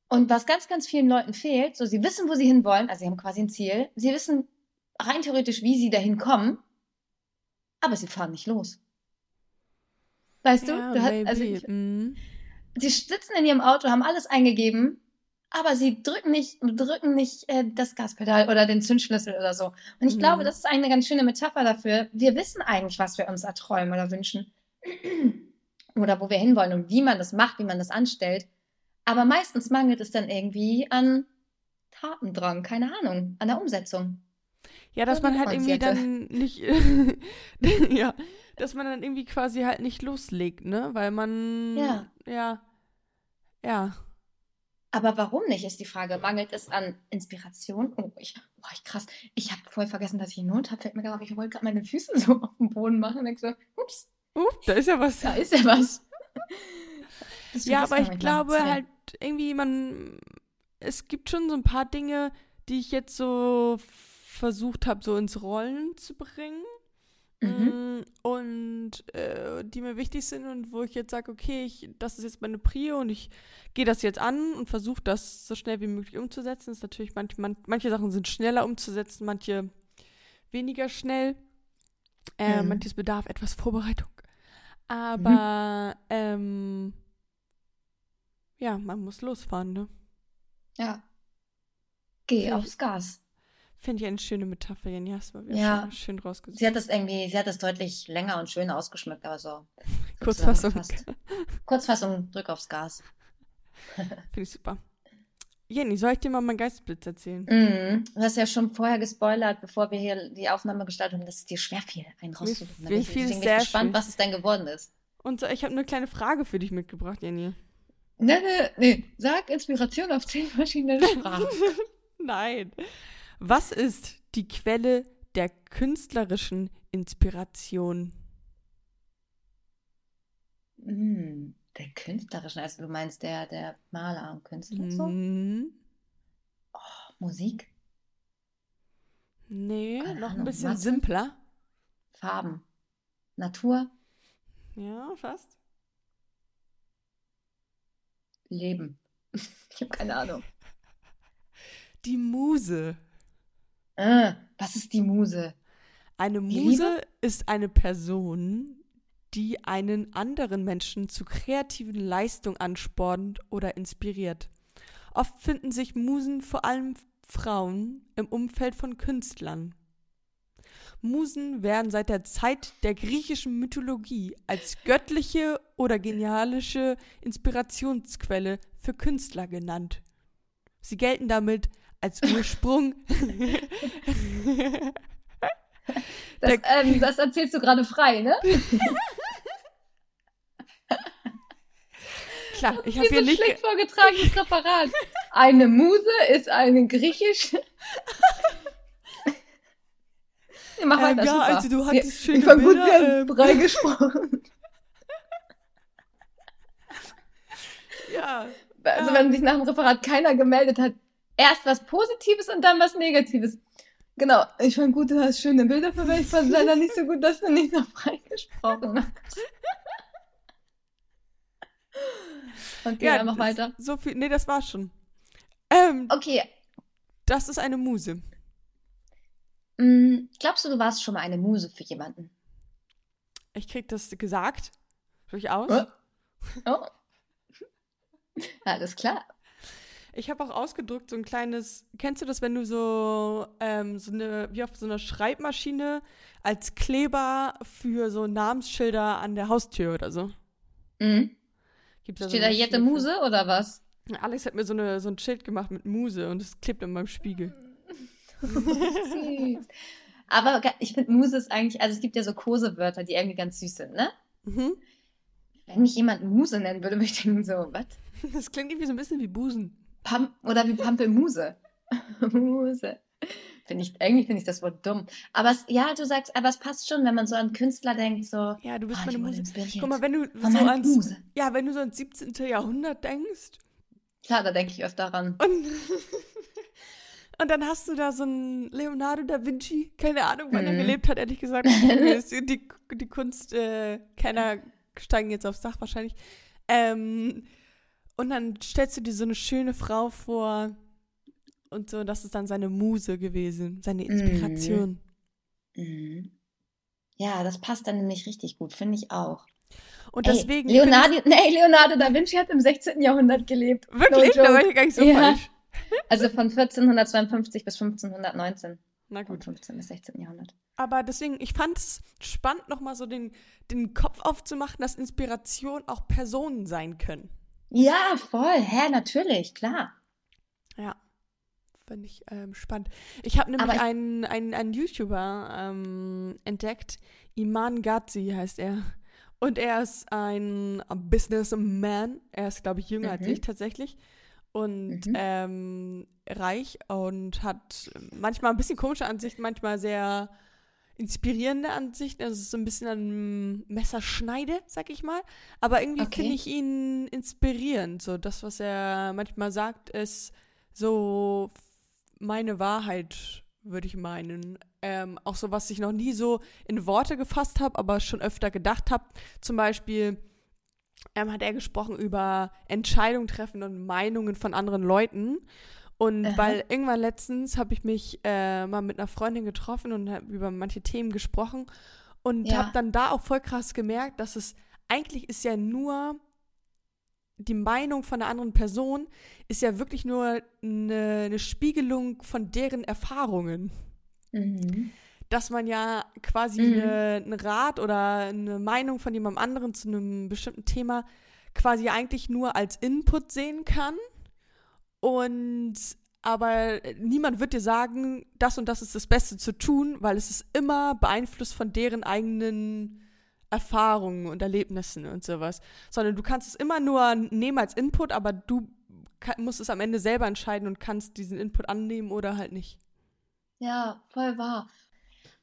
[SPEAKER 2] Und was ganz, ganz vielen Leuten fehlt, so sie wissen, wo sie hinwollen, also sie haben quasi ein Ziel, sie wissen rein theoretisch, wie sie dahin kommen, aber sie fahren nicht los. Weißt du?
[SPEAKER 1] Ja,
[SPEAKER 2] du hast, also ich,
[SPEAKER 1] mhm.
[SPEAKER 2] sie sitzen in ihrem Auto, haben alles eingegeben, aber sie drücken nicht, drücken nicht äh, das Gaspedal oder den Zündschlüssel oder so. Und ich
[SPEAKER 1] Mhm.
[SPEAKER 2] glaube, das ist eine ganz schöne Metapher dafür. Wir wissen eigentlich, was wir uns erträumen oder wünschen. oder wo wir hinwollen und wie man das macht, wie man das anstellt. Aber meistens mangelt es dann irgendwie an Tatendrang, keine Ahnung, an der Umsetzung.
[SPEAKER 1] Ja, dass man halt irgendwie dann nicht, ja, dass man dann irgendwie quasi halt nicht loslegt, ne? Weil man,
[SPEAKER 2] Ja.
[SPEAKER 1] ja, ja.
[SPEAKER 2] Aber warum nicht, ist die Frage. Mangelt es an Inspiration? Oh, ich, boah, ich krass. Ich habe voll vergessen, dass ich einen Not habe. Fällt mir gerade auf, ich wollte gerade meine Füße so auf den Boden machen. Und denk so, ups,
[SPEAKER 1] Uh, da ist ja was.
[SPEAKER 2] da ist ja was.
[SPEAKER 1] Ja, aber ich glaube
[SPEAKER 2] Sorry.
[SPEAKER 1] halt irgendwie, man, es gibt schon so ein paar Dinge, die ich jetzt so versucht habe, so ins Rollen zu bringen.
[SPEAKER 2] Mhm.
[SPEAKER 1] Mm, Und äh, die mir wichtig sind und wo ich jetzt sage, okay, ich, das ist jetzt meine Prio und ich gehe das jetzt an und versuche das so schnell wie möglich umzusetzen. ist natürlich manch, man, manche Sachen sind schneller umzusetzen, manche weniger schnell. Äh,
[SPEAKER 2] Mhm.
[SPEAKER 1] Manches bedarf etwas Vorbereitung. Aber ähm, ja, man muss losfahren, ne?
[SPEAKER 2] Ja. Geh aufs Gas.
[SPEAKER 1] Finde ich eine schöne Metapher, Jenny. Hast du mal wieder
[SPEAKER 2] Ja.
[SPEAKER 1] schön, schön rausgesucht.
[SPEAKER 2] Sie hat das irgendwie, sie hat das deutlich länger und schöner ausgeschmückt, aber so.
[SPEAKER 1] Kurzfassung.
[SPEAKER 2] Kurzfassung, drück aufs Gas.
[SPEAKER 1] Finde ich super. Jenny, soll ich dir mal meinen Geistesblitz erzählen?
[SPEAKER 2] Mhm. Du hast ja schon vorher gespoilert, bevor wir hier die Aufnahme gestartet haben, dass es dir schwerfiel, einen rauszusuchen. Da
[SPEAKER 1] mir
[SPEAKER 2] bin ich-
[SPEAKER 1] fiel
[SPEAKER 2] bin gespannt,
[SPEAKER 1] schwer.
[SPEAKER 2] was es denn geworden ist.
[SPEAKER 1] Und so, ich habe eine kleine Frage für dich mitgebracht, Jenny.
[SPEAKER 2] Nee, nee, nee. Sag Inspiration auf zehn verschiedenen Sprachen.
[SPEAKER 1] Nein. Was ist die Quelle der künstlerischen Inspiration?
[SPEAKER 2] Hm, der künstlerischen, also du meinst der, der Maler und Künstler und so?
[SPEAKER 1] Mhm.
[SPEAKER 2] Musik?
[SPEAKER 1] Nee,
[SPEAKER 2] Keine
[SPEAKER 1] noch ein
[SPEAKER 2] Ahnung,
[SPEAKER 1] bisschen
[SPEAKER 2] Mathe?
[SPEAKER 1] simpler.
[SPEAKER 2] Farben. Natur,
[SPEAKER 1] Ja, fast.
[SPEAKER 2] Leben. Ich habe keine Ahnung.
[SPEAKER 1] Die Muse.
[SPEAKER 2] Äh, was ist die Muse?
[SPEAKER 1] Eine Muse ist eine Person, die einen anderen Menschen zu kreativen Leistungen anspornt oder inspiriert. Oft finden sich Musen vor allem Frauen im Umfeld von Künstlern. Musen werden seit der Zeit der griechischen Mythologie als göttliche oder genialische Inspirationsquelle für Künstler genannt. Sie gelten damit als Ursprung
[SPEAKER 2] Das, ähm, das erzählst du gerade frei, ne?
[SPEAKER 1] Klar, ich habe hier
[SPEAKER 2] ein
[SPEAKER 1] nicht.
[SPEAKER 2] schlecht vorgetragenes Referat. Eine Muse ist eine griechische. Ja, Mach
[SPEAKER 1] Ähm,
[SPEAKER 2] weiter,
[SPEAKER 1] ja,
[SPEAKER 2] super.
[SPEAKER 1] also du hattest
[SPEAKER 2] ich,
[SPEAKER 1] schöne
[SPEAKER 2] ich war gut
[SPEAKER 1] Bilder, ähm.
[SPEAKER 2] frei gesprochen.
[SPEAKER 1] Ja,
[SPEAKER 2] Also
[SPEAKER 1] Ja.
[SPEAKER 2] wenn sich nach dem Referat keiner gemeldet hat, erst was Positives und dann was Negatives. Genau, ich fand gut, du hast schöne Bilder verwendet. Ich fand leider nicht so gut, dass du nicht noch freigesprochen hast. Okay,
[SPEAKER 1] ja,
[SPEAKER 2] dann mach weiter.
[SPEAKER 1] So viel. Nee, das war's schon. Ähm,
[SPEAKER 2] Okay,
[SPEAKER 1] das ist eine Muse.
[SPEAKER 2] mm, glaubst du, du warst schon mal eine Muse für jemanden?
[SPEAKER 1] Ich krieg das gesagt. Durchaus.
[SPEAKER 2] Äh? Oh. Alles klar.
[SPEAKER 1] Ich habe auch ausgedrückt so ein kleines. Kennst du das, wenn du so ähm, so eine wie auf so einer Schreibmaschine als Kleber für so Namensschilder an der Haustür oder so?
[SPEAKER 2] Mhm.
[SPEAKER 1] Gibt's so
[SPEAKER 2] Steht da
[SPEAKER 1] eine
[SPEAKER 2] Jette Muse oder was?
[SPEAKER 1] Alex hat mir so, eine, so ein Schild gemacht mit Muse und es klebt in meinem Spiegel.
[SPEAKER 2] Süß. Aber ich finde Muse ist eigentlich, also es gibt ja so Kosewörter, die irgendwie ganz süß sind, ne?
[SPEAKER 1] Mhm.
[SPEAKER 2] Wenn mich jemand Muse nennen würde, würde ich denken so, was?
[SPEAKER 1] Das klingt irgendwie so ein bisschen wie Busen.
[SPEAKER 2] Pam oder wie Pampelmuse. Muse. Finde ich, irgendwie finde ich das Wort dumm. Aber es, ja, du sagst, aber es passt schon, wenn man so an Künstler denkt, so,
[SPEAKER 1] Ja, du bist
[SPEAKER 2] ah,
[SPEAKER 1] meine Muse. Guck mal, wenn du so ans,
[SPEAKER 2] Muse.
[SPEAKER 1] ja, wenn du so ans 17. Jahrhundert denkst
[SPEAKER 2] Klar, da denke ich öfter ran.
[SPEAKER 1] und, und dann hast du da so einen Leonardo da Vinci, keine Ahnung, wann er
[SPEAKER 2] Mhm.
[SPEAKER 1] gelebt hat, ehrlich gesagt. die, die, die Kunstkenner steigen jetzt aufs Dach wahrscheinlich. Ähm, und dann stellst du dir so eine schöne Frau vor und so, das ist dann seine Muse gewesen, seine Inspiration.
[SPEAKER 2] Mhm. Ja, das passt dann nämlich richtig gut, finde ich auch.
[SPEAKER 1] Und
[SPEAKER 2] Ey,
[SPEAKER 1] deswegen.
[SPEAKER 2] Leonardo, nee, Leonardo da Vinci hat im 16. Jahrhundert gelebt.
[SPEAKER 1] Wirklich?
[SPEAKER 2] No
[SPEAKER 1] da war ich gar nicht so
[SPEAKER 2] Ja.
[SPEAKER 1] falsch.
[SPEAKER 2] Also von 1452 bis 1519.
[SPEAKER 1] Na
[SPEAKER 2] Von
[SPEAKER 1] gut.
[SPEAKER 2] 15. bis 16. Jahrhundert.
[SPEAKER 1] Aber deswegen, ich fand es spannend, nochmal so den, den Kopf aufzumachen, dass Inspiration auch Personen sein können.
[SPEAKER 2] Ja, voll. Hä, natürlich, klar.
[SPEAKER 1] Ja. Finde ich ähm, spannend. Ich habe nämlich
[SPEAKER 2] ich-
[SPEAKER 1] einen, einen, einen YouTuber ähm, entdeckt. Iman Ghazi heißt er. Und er ist ein Businessman. Er ist, glaube ich, jünger als
[SPEAKER 2] Mhm.
[SPEAKER 1] ich tatsächlich. Und
[SPEAKER 2] Mhm.
[SPEAKER 1] ähm, reich und hat manchmal ein bisschen komische Ansichten, manchmal sehr inspirierende Ansichten. Also es ist so ein bisschen an Messerschneide, sag ich mal. Aber irgendwie
[SPEAKER 2] Okay.
[SPEAKER 1] finde ich ihn inspirierend. So das, was er manchmal sagt, ist so meine Wahrheit, würde ich meinen. Ähm, auch so, was ich noch nie so in Worte gefasst habe, aber schon öfter gedacht habe. Zum Beispiel ähm, hat er gesprochen über Entscheidungen treffen und Meinungen von anderen Leuten. Und
[SPEAKER 2] Aha.
[SPEAKER 1] weil irgendwann letztens habe ich mich äh, mal mit einer Freundin getroffen und habe über manche Themen gesprochen und
[SPEAKER 2] Ja.
[SPEAKER 1] habe dann da auch voll krass gemerkt, dass es eigentlich ist ja nur die Meinung von einer anderen Person ist ja wirklich nur eine, eine Spiegelung von deren Erfahrungen
[SPEAKER 2] Mhm.
[SPEAKER 1] dass man ja quasi
[SPEAKER 2] Mhm.
[SPEAKER 1] eine, einen Rat oder eine Meinung von jemandem anderen zu einem bestimmten Thema quasi eigentlich nur als Input sehen kann. Und aber niemand wird dir sagen, das und das ist das Beste zu tun, weil es ist immer beeinflusst von deren eigenen Erfahrungen und Erlebnissen und sowas. Sondern du kannst es immer nur nehmen als Input, aber du musst es am Ende selber entscheiden und kannst diesen Input annehmen oder halt nicht.
[SPEAKER 2] Ja, voll wahr.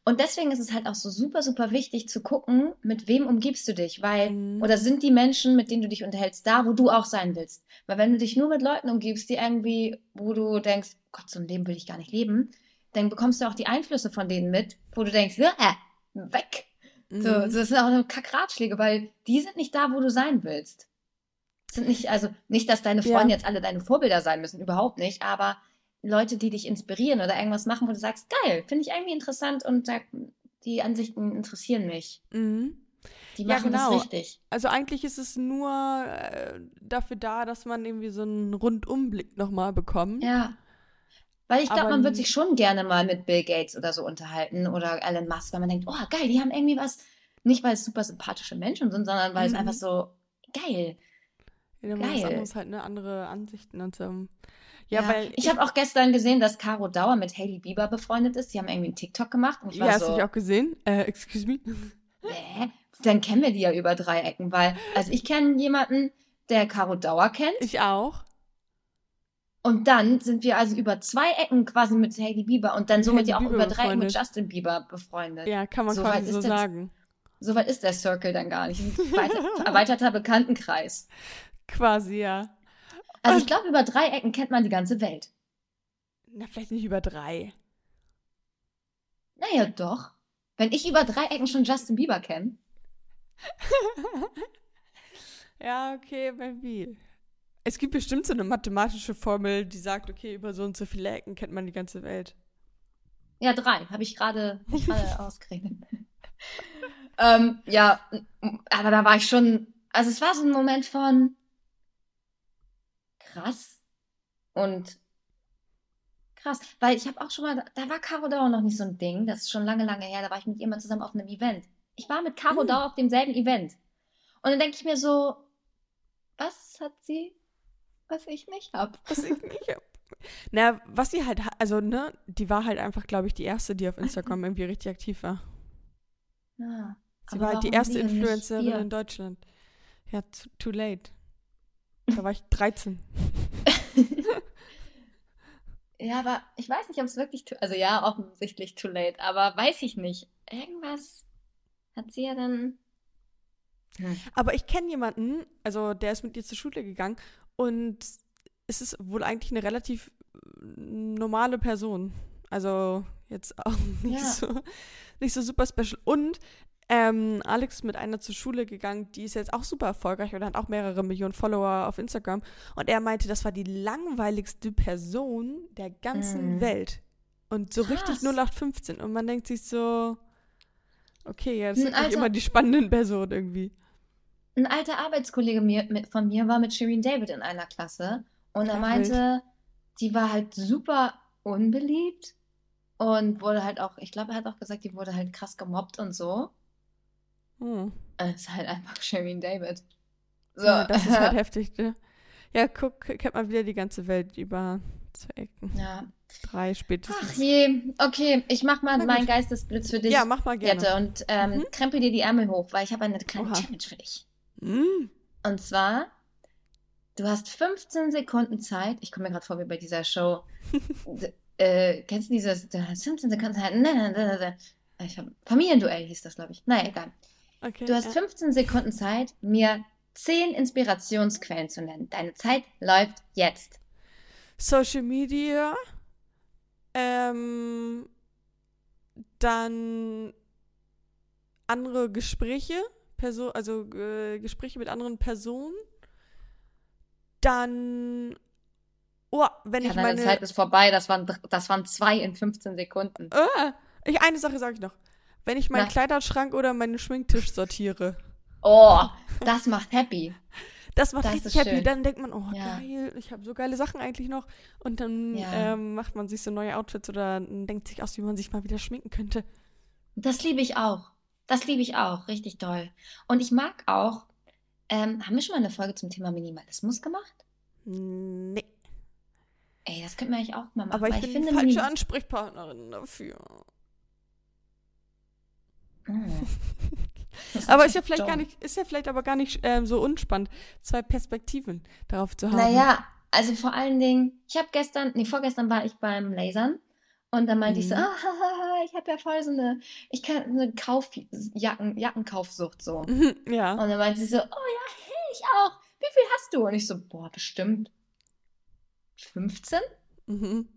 [SPEAKER 2] Und deswegen ist es halt auch so super, super wichtig zu gucken, mit wem umgibst du dich, weil,
[SPEAKER 1] Mhm.
[SPEAKER 2] oder sind die Menschen, mit denen du dich unterhältst, da, wo du auch sein willst. Weil wenn du dich nur mit Leuten umgibst, die irgendwie, wo du denkst, Gott, so ein Leben will ich gar nicht leben, dann bekommst du auch die Einflüsse von denen mit, wo du denkst, äh, weg.
[SPEAKER 1] Mhm.
[SPEAKER 2] So, das sind auch eine Kackratschläge, weil die sind nicht da, wo du sein willst. Sind nicht, also nicht, dass deine Freunde
[SPEAKER 1] Ja.
[SPEAKER 2] jetzt alle deine Vorbilder sein müssen, überhaupt nicht, aber Leute, die dich inspirieren oder irgendwas machen, wo du sagst, geil, finde ich irgendwie interessant und da, die Ansichten interessieren mich.
[SPEAKER 1] Mhm.
[SPEAKER 2] Die
[SPEAKER 1] Ja,
[SPEAKER 2] machen
[SPEAKER 1] genau.
[SPEAKER 2] das richtig.
[SPEAKER 1] Also eigentlich ist es nur äh, dafür da, dass man irgendwie so einen Rundumblick nochmal bekommt.
[SPEAKER 2] Ja. Weil ich glaube, man wird sich schon gerne mal mit Bill Gates oder so unterhalten oder Elon Musk, weil man denkt, oh geil, die haben irgendwie was, nicht weil es super sympathische Menschen sind, sondern weil es
[SPEAKER 1] Mhm.
[SPEAKER 2] einfach so geil.
[SPEAKER 1] Ja, man was
[SPEAKER 2] Geil.
[SPEAKER 1] anderes halt, ne? Andere Ansichten und so. Ja, weil
[SPEAKER 2] ich habe auch gestern gesehen, dass Caro Dauer mit Hailey Bieber befreundet ist. Die haben irgendwie einen TikTok gemacht und ich
[SPEAKER 1] ja,
[SPEAKER 2] war
[SPEAKER 1] hast du
[SPEAKER 2] so,
[SPEAKER 1] dich auch gesehen? Äh, excuse me?
[SPEAKER 2] hä? Dann kennen wir die ja über drei Ecken, weil, also ich kenne jemanden, der Caro Dauer kennt
[SPEAKER 1] Ich auch.
[SPEAKER 2] und dann sind wir also über zwei Ecken quasi mit Hailey Bieber und dann somit ja auch
[SPEAKER 1] Bieber
[SPEAKER 2] über drei Ecken mit. Justin Bieber befreundet.
[SPEAKER 1] Ja, kann man
[SPEAKER 2] So
[SPEAKER 1] quasi so sagen.
[SPEAKER 2] Soweit ist der Circle dann gar nicht. Ein weiter- erweiterter Bekanntenkreis.
[SPEAKER 1] Quasi, ja.
[SPEAKER 2] Also ich glaube, über drei Ecken kennt man die ganze Welt.
[SPEAKER 1] Na, vielleicht nicht über drei.
[SPEAKER 2] Naja, doch. Wenn ich über drei Ecken schon Justin Bieber kenne.
[SPEAKER 1] Ja, okay, maybe. Es gibt bestimmt so eine mathematische Formel, die sagt, okay, über so und so viele Ecken kennt man die ganze Welt.
[SPEAKER 2] Ja, drei. Habe ich gerade hab ich gerade ausgerechnet. ähm, ja, aber da war ich schon. Also es war so ein Moment von krass und krass. Weil ich habe auch schon mal, da war Caro Dauer noch nicht so ein Ding. Das ist schon lange, lange her. Da war ich mit ihr mal zusammen auf einem Event. Ich war mit Caro
[SPEAKER 1] Mm.
[SPEAKER 2] Dauer auf demselben Event. Und dann denke ich mir so, was hat sie, was ich nicht hab?
[SPEAKER 1] Was ich nicht hab. Na, was sie halt, ha- also, ne, die war halt einfach, glaube ich, die erste, die auf Instagram irgendwie richtig aktiv war.
[SPEAKER 2] Ja,
[SPEAKER 1] Sie
[SPEAKER 2] aber
[SPEAKER 1] war halt die erste
[SPEAKER 2] sie
[SPEAKER 1] Influencerin in Deutschland. Ja, too, too late. Da war ich 13.
[SPEAKER 2] Ja, aber ich weiß nicht, ob es wirklich, too, also ja, offensichtlich too late, aber weiß ich nicht. Irgendwas hat sie ja dann. Hm.
[SPEAKER 1] Aber ich kenne jemanden, also der ist mit ihr zur Schule gegangen und es ist wohl eigentlich eine relativ äh, normale Person. Also jetzt auch nicht,
[SPEAKER 2] Ja.
[SPEAKER 1] so, nicht so super special. Und ähm, Alex ist mit einer zur Schule gegangen, die ist jetzt auch super erfolgreich und hat auch mehrere Millionen Follower auf Instagram. Und er meinte, das war die langweiligste Person der ganzen
[SPEAKER 2] Mhm.
[SPEAKER 1] Welt. Und so richtig
[SPEAKER 2] Krass.
[SPEAKER 1] 0815. Und man denkt sich so, okay, ja, das sind nicht immer die spannenden Personen irgendwie.
[SPEAKER 2] Ein alter Arbeitskollege mir, mit, von mir war mit Shirin David in einer Klasse und er
[SPEAKER 1] Ach,
[SPEAKER 2] meinte, die war halt super unbeliebt und wurde halt auch, ich glaube, er hat auch gesagt, die wurde halt krass gemobbt und so.
[SPEAKER 1] Hm.
[SPEAKER 2] Es ist halt einfach Shirin David. So.
[SPEAKER 1] Ja, das ist halt heftig, ne? Ja, guck, kennt man wieder die ganze Welt über zwei Ecken.
[SPEAKER 2] Ja.
[SPEAKER 1] Drei
[SPEAKER 2] Ach
[SPEAKER 1] spätestens.
[SPEAKER 2] je, okay, ich mach mal meinen Geistesblitz für dich.
[SPEAKER 1] Ja, mach mal gerne.
[SPEAKER 2] Jette, und ähm,
[SPEAKER 1] Mhm.
[SPEAKER 2] krempel dir die Ärmel hoch, weil ich habe eine kleine
[SPEAKER 1] Oha.
[SPEAKER 2] Challenge für dich.
[SPEAKER 1] Mm.
[SPEAKER 2] Und zwar, du hast 15 Sekunden Zeit. Ich komme mir gerade vor wie bei dieser Show. Äh, kennst du dieses? Du hast 15 Sekunden Zeit. Ne, ne, ne, ne. Ich hab, Familienduell hieß das, glaube ich. Naja, egal.
[SPEAKER 1] Okay.
[SPEAKER 2] Du hast
[SPEAKER 1] ja.
[SPEAKER 2] 15 Sekunden Zeit, mir 10 Inspirationsquellen zu nennen. Deine Zeit läuft jetzt.
[SPEAKER 1] Social Media. Ähm, dann andere Gespräche, Perso also äh, Gespräche mit anderen Personen. Dann, oh, wenn
[SPEAKER 2] Ja,
[SPEAKER 1] ich meine,
[SPEAKER 2] Zeit ist vorbei. Das waren, das waren zwei in 15 Sekunden.
[SPEAKER 1] äh, ich, eine Sache sage ich noch. Wenn ich meinen
[SPEAKER 2] Na.
[SPEAKER 1] Kleiderschrank oder meinen Schminktisch sortiere.
[SPEAKER 2] Oh, das macht happy.
[SPEAKER 1] Das macht
[SPEAKER 2] Das
[SPEAKER 1] richtig happy.
[SPEAKER 2] schön.
[SPEAKER 1] Dann denkt man, oh
[SPEAKER 2] Ja.
[SPEAKER 1] geil, ich habe so geile Sachen eigentlich noch. Und dann
[SPEAKER 2] Ja.
[SPEAKER 1] ähm, macht man sich so neue Outfits oder denkt sich aus, wie man sich mal wieder schminken könnte.
[SPEAKER 2] Das liebe ich auch. Das liebe ich auch. Richtig toll. Und ich mag auch, ähm, haben wir schon mal eine Folge zum Thema Minimalismus gemacht?
[SPEAKER 1] Nee.
[SPEAKER 2] Ey, das könnten wir eigentlich auch mal machen.
[SPEAKER 1] Aber ich bin
[SPEAKER 2] finde
[SPEAKER 1] die falsche Ansprechpartnerin dafür.
[SPEAKER 2] Ist
[SPEAKER 1] Aber ist ja vielleicht gar
[SPEAKER 2] dumm.
[SPEAKER 1] nicht, ist ja vielleicht aber gar nicht ähm, so unspannend, zwei Perspektiven darauf zu haben.
[SPEAKER 2] Naja, also vor allen Dingen, ich habe gestern, nee, vorgestern war ich beim Lasern und dann meinte ich so,
[SPEAKER 1] Mhm.
[SPEAKER 2] ah, hahaha, ich habe ja voll so eine, ich kann eine Kaufjacken, Jackenkaufsucht so.
[SPEAKER 1] Mhm, ja.
[SPEAKER 2] Und dann meinte sie so, oh ja, ich auch. Wie viel hast du? Und ich so, boah, bestimmt 15?
[SPEAKER 1] Mhm.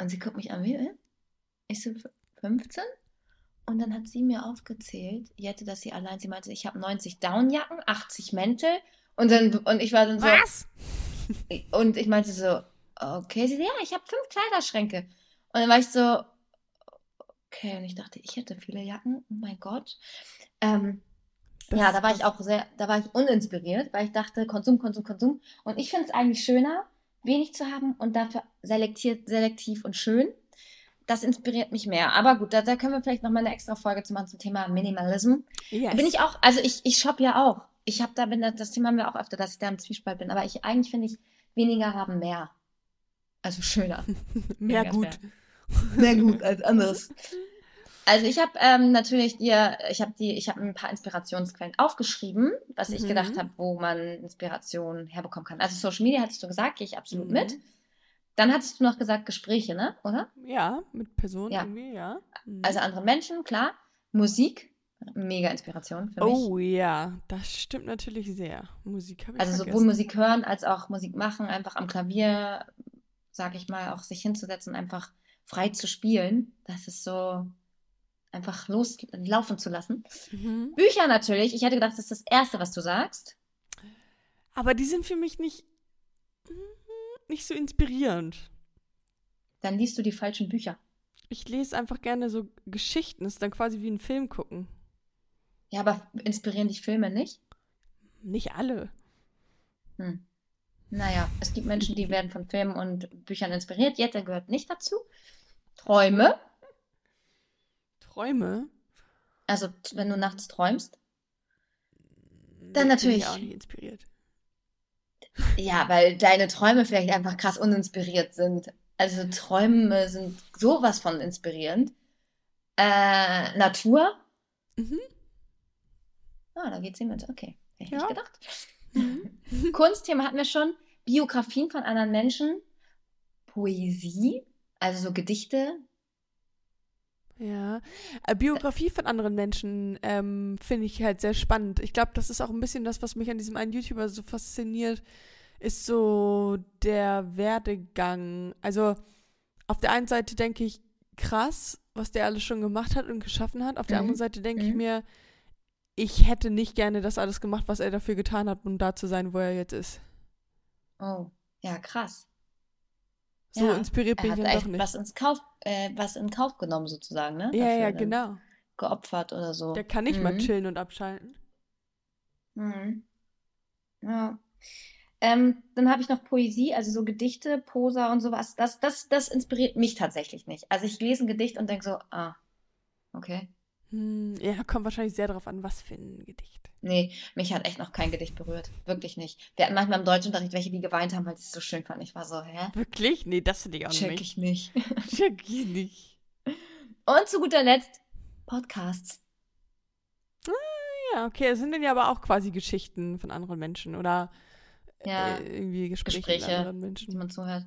[SPEAKER 2] Und sie guckt mich an, wie alt? Ich so, 15? Und dann hat sie mir aufgezählt, Jette, dass sie allein, sie meinte, ich habe 90 Downjacken, 80 Mäntel. Und, dann, und ich war dann so.
[SPEAKER 1] Was?
[SPEAKER 2] Und ich meinte so, okay, sie so, ja, ich habe fünf Kleiderschränke. Und dann war ich so, okay, und ich dachte, ich hätte viele Jacken, oh mein Gott. Ähm, ja, da war ich auch sehr, da war ich uninspiriert, weil ich dachte, Konsum, Konsum, Konsum. Und ich finde es eigentlich schöner, wenig zu haben und dafür selektiert, selektiv und schön. Das inspiriert mich mehr. Aber gut, da, da können wir vielleicht nochmal eine extra Folge zu machen zum Thema Minimalism.
[SPEAKER 1] Yes.
[SPEAKER 2] Bin ich auch, also ich, ich shoppe ja auch. Ich habe da, bin da, das Thema haben wir auch öfter, dass ich da im Zwiespalt bin. Aber ich eigentlich finde ich, weniger haben mehr. Also schöner.
[SPEAKER 1] Mehr
[SPEAKER 2] Weniger
[SPEAKER 1] gut.
[SPEAKER 2] ist Mehr gut als anderes. Also ich habe ähm, natürlich dir, ich habe die, ich habe ein paar Inspirationsquellen aufgeschrieben, was ich
[SPEAKER 1] Mhm.
[SPEAKER 2] gedacht habe, wo man Inspiration herbekommen kann. Also Social Media hattest du gesagt, gehe ich absolut
[SPEAKER 1] Mhm.
[SPEAKER 2] mit. Dann hattest du noch gesagt Gespräche, ne? Oder?
[SPEAKER 1] Ja, mit Personen
[SPEAKER 2] Ja.
[SPEAKER 1] irgendwie, ja. Mhm.
[SPEAKER 2] Also andere Menschen, klar. Musik, mega Inspiration für mich.
[SPEAKER 1] oh ja, das stimmt natürlich sehr. Musik habe ich
[SPEAKER 2] Also
[SPEAKER 1] vergessen.
[SPEAKER 2] sowohl Musik hören als auch Musik machen, einfach am Klavier, sage ich mal, auch sich hinzusetzen, einfach frei zu spielen. Das ist so einfach loslaufen zu lassen.
[SPEAKER 1] Mhm.
[SPEAKER 2] Bücher natürlich. Ich hätte gedacht, das ist das Erste, was du sagst.
[SPEAKER 1] Aber die sind für mich nicht, mhm, nicht so inspirierend.
[SPEAKER 2] Dann liest du die falschen Bücher.
[SPEAKER 1] Ich lese einfach gerne so Geschichten. Das ist dann quasi wie ein Film gucken.
[SPEAKER 2] Ja, aber inspirieren dich Filme nicht?
[SPEAKER 1] Nicht alle.
[SPEAKER 2] Hm. Naja, es gibt Menschen, die werden von Filmen und Büchern inspiriert. Jette gehört nicht dazu. Träume.
[SPEAKER 1] Träume.
[SPEAKER 2] Also, wenn du nachts träumst. Dann
[SPEAKER 1] Bin
[SPEAKER 2] natürlich.
[SPEAKER 1] ich auch nicht inspiriert.
[SPEAKER 2] Ja, weil deine Träume vielleicht einfach krass uninspiriert sind. Also Träume sind sowas von inspirierend. Äh, Natur.
[SPEAKER 1] Mhm.
[SPEAKER 2] Ah, da geht sie mit. Okay, hätte ich
[SPEAKER 1] Ja.
[SPEAKER 2] nicht gedacht.
[SPEAKER 1] Mhm.
[SPEAKER 2] Kunstthema hatten wir schon. Biografien von anderen Menschen. Poesie, also so Gedichte.
[SPEAKER 1] Ja. Äh, Biografie von anderen Menschen ähm, finde ich halt sehr spannend. Ich glaube, das ist auch ein bisschen das, was mich an diesem einen YouTuber so fasziniert, ist so der Werdegang. Also auf der einen Seite denke ich, krass, was der alles schon gemacht hat und geschaffen hat. Auf der
[SPEAKER 2] Mhm.
[SPEAKER 1] anderen Seite denke ich
[SPEAKER 2] Mhm.
[SPEAKER 1] mir, ich hätte nicht gerne das alles gemacht, was er dafür getan hat, um da zu sein, wo er jetzt ist.
[SPEAKER 2] Oh, ja, krass.
[SPEAKER 1] So
[SPEAKER 2] Ja,
[SPEAKER 1] inspiriert
[SPEAKER 2] Er
[SPEAKER 1] bin ich dann doch nicht.
[SPEAKER 2] was ins Kauf, äh, was in Kauf genommen sozusagen, ne?
[SPEAKER 1] ja,
[SPEAKER 2] Dafür
[SPEAKER 1] ja, genau.
[SPEAKER 2] Geopfert oder so.
[SPEAKER 1] Der kann nicht mal
[SPEAKER 2] Mhm.
[SPEAKER 1] chillen und abschalten.
[SPEAKER 2] Mhm. Ja. Ähm, dann habe ich noch Poesie, also so Gedichte, Prosa und sowas. Das, das, das inspiriert mich tatsächlich nicht. Also ich lese ein Gedicht und denke so, ah, okay.
[SPEAKER 1] Hm, ja, kommt wahrscheinlich sehr darauf an, was für ein Gedicht.
[SPEAKER 2] Nee, mich hat echt noch kein Gedicht berührt. Wirklich nicht. Wir hatten manchmal im Deutschunterricht welche, die geweint haben, weil sie es so schön fanden. Ich war so, hä?
[SPEAKER 1] Wirklich? Nee, das finde ich auch
[SPEAKER 2] Check
[SPEAKER 1] nicht.
[SPEAKER 2] ich nicht.
[SPEAKER 1] Check ich nicht.
[SPEAKER 2] Und zu guter Letzt Podcasts.
[SPEAKER 1] Ja, okay, es sind dann ja aber auch quasi Geschichten von anderen Menschen oder
[SPEAKER 2] Ja,
[SPEAKER 1] äh, irgendwie Gespräche,
[SPEAKER 2] Gespräche,
[SPEAKER 1] mit anderen
[SPEAKER 2] die
[SPEAKER 1] Menschen.
[SPEAKER 2] man zuhört.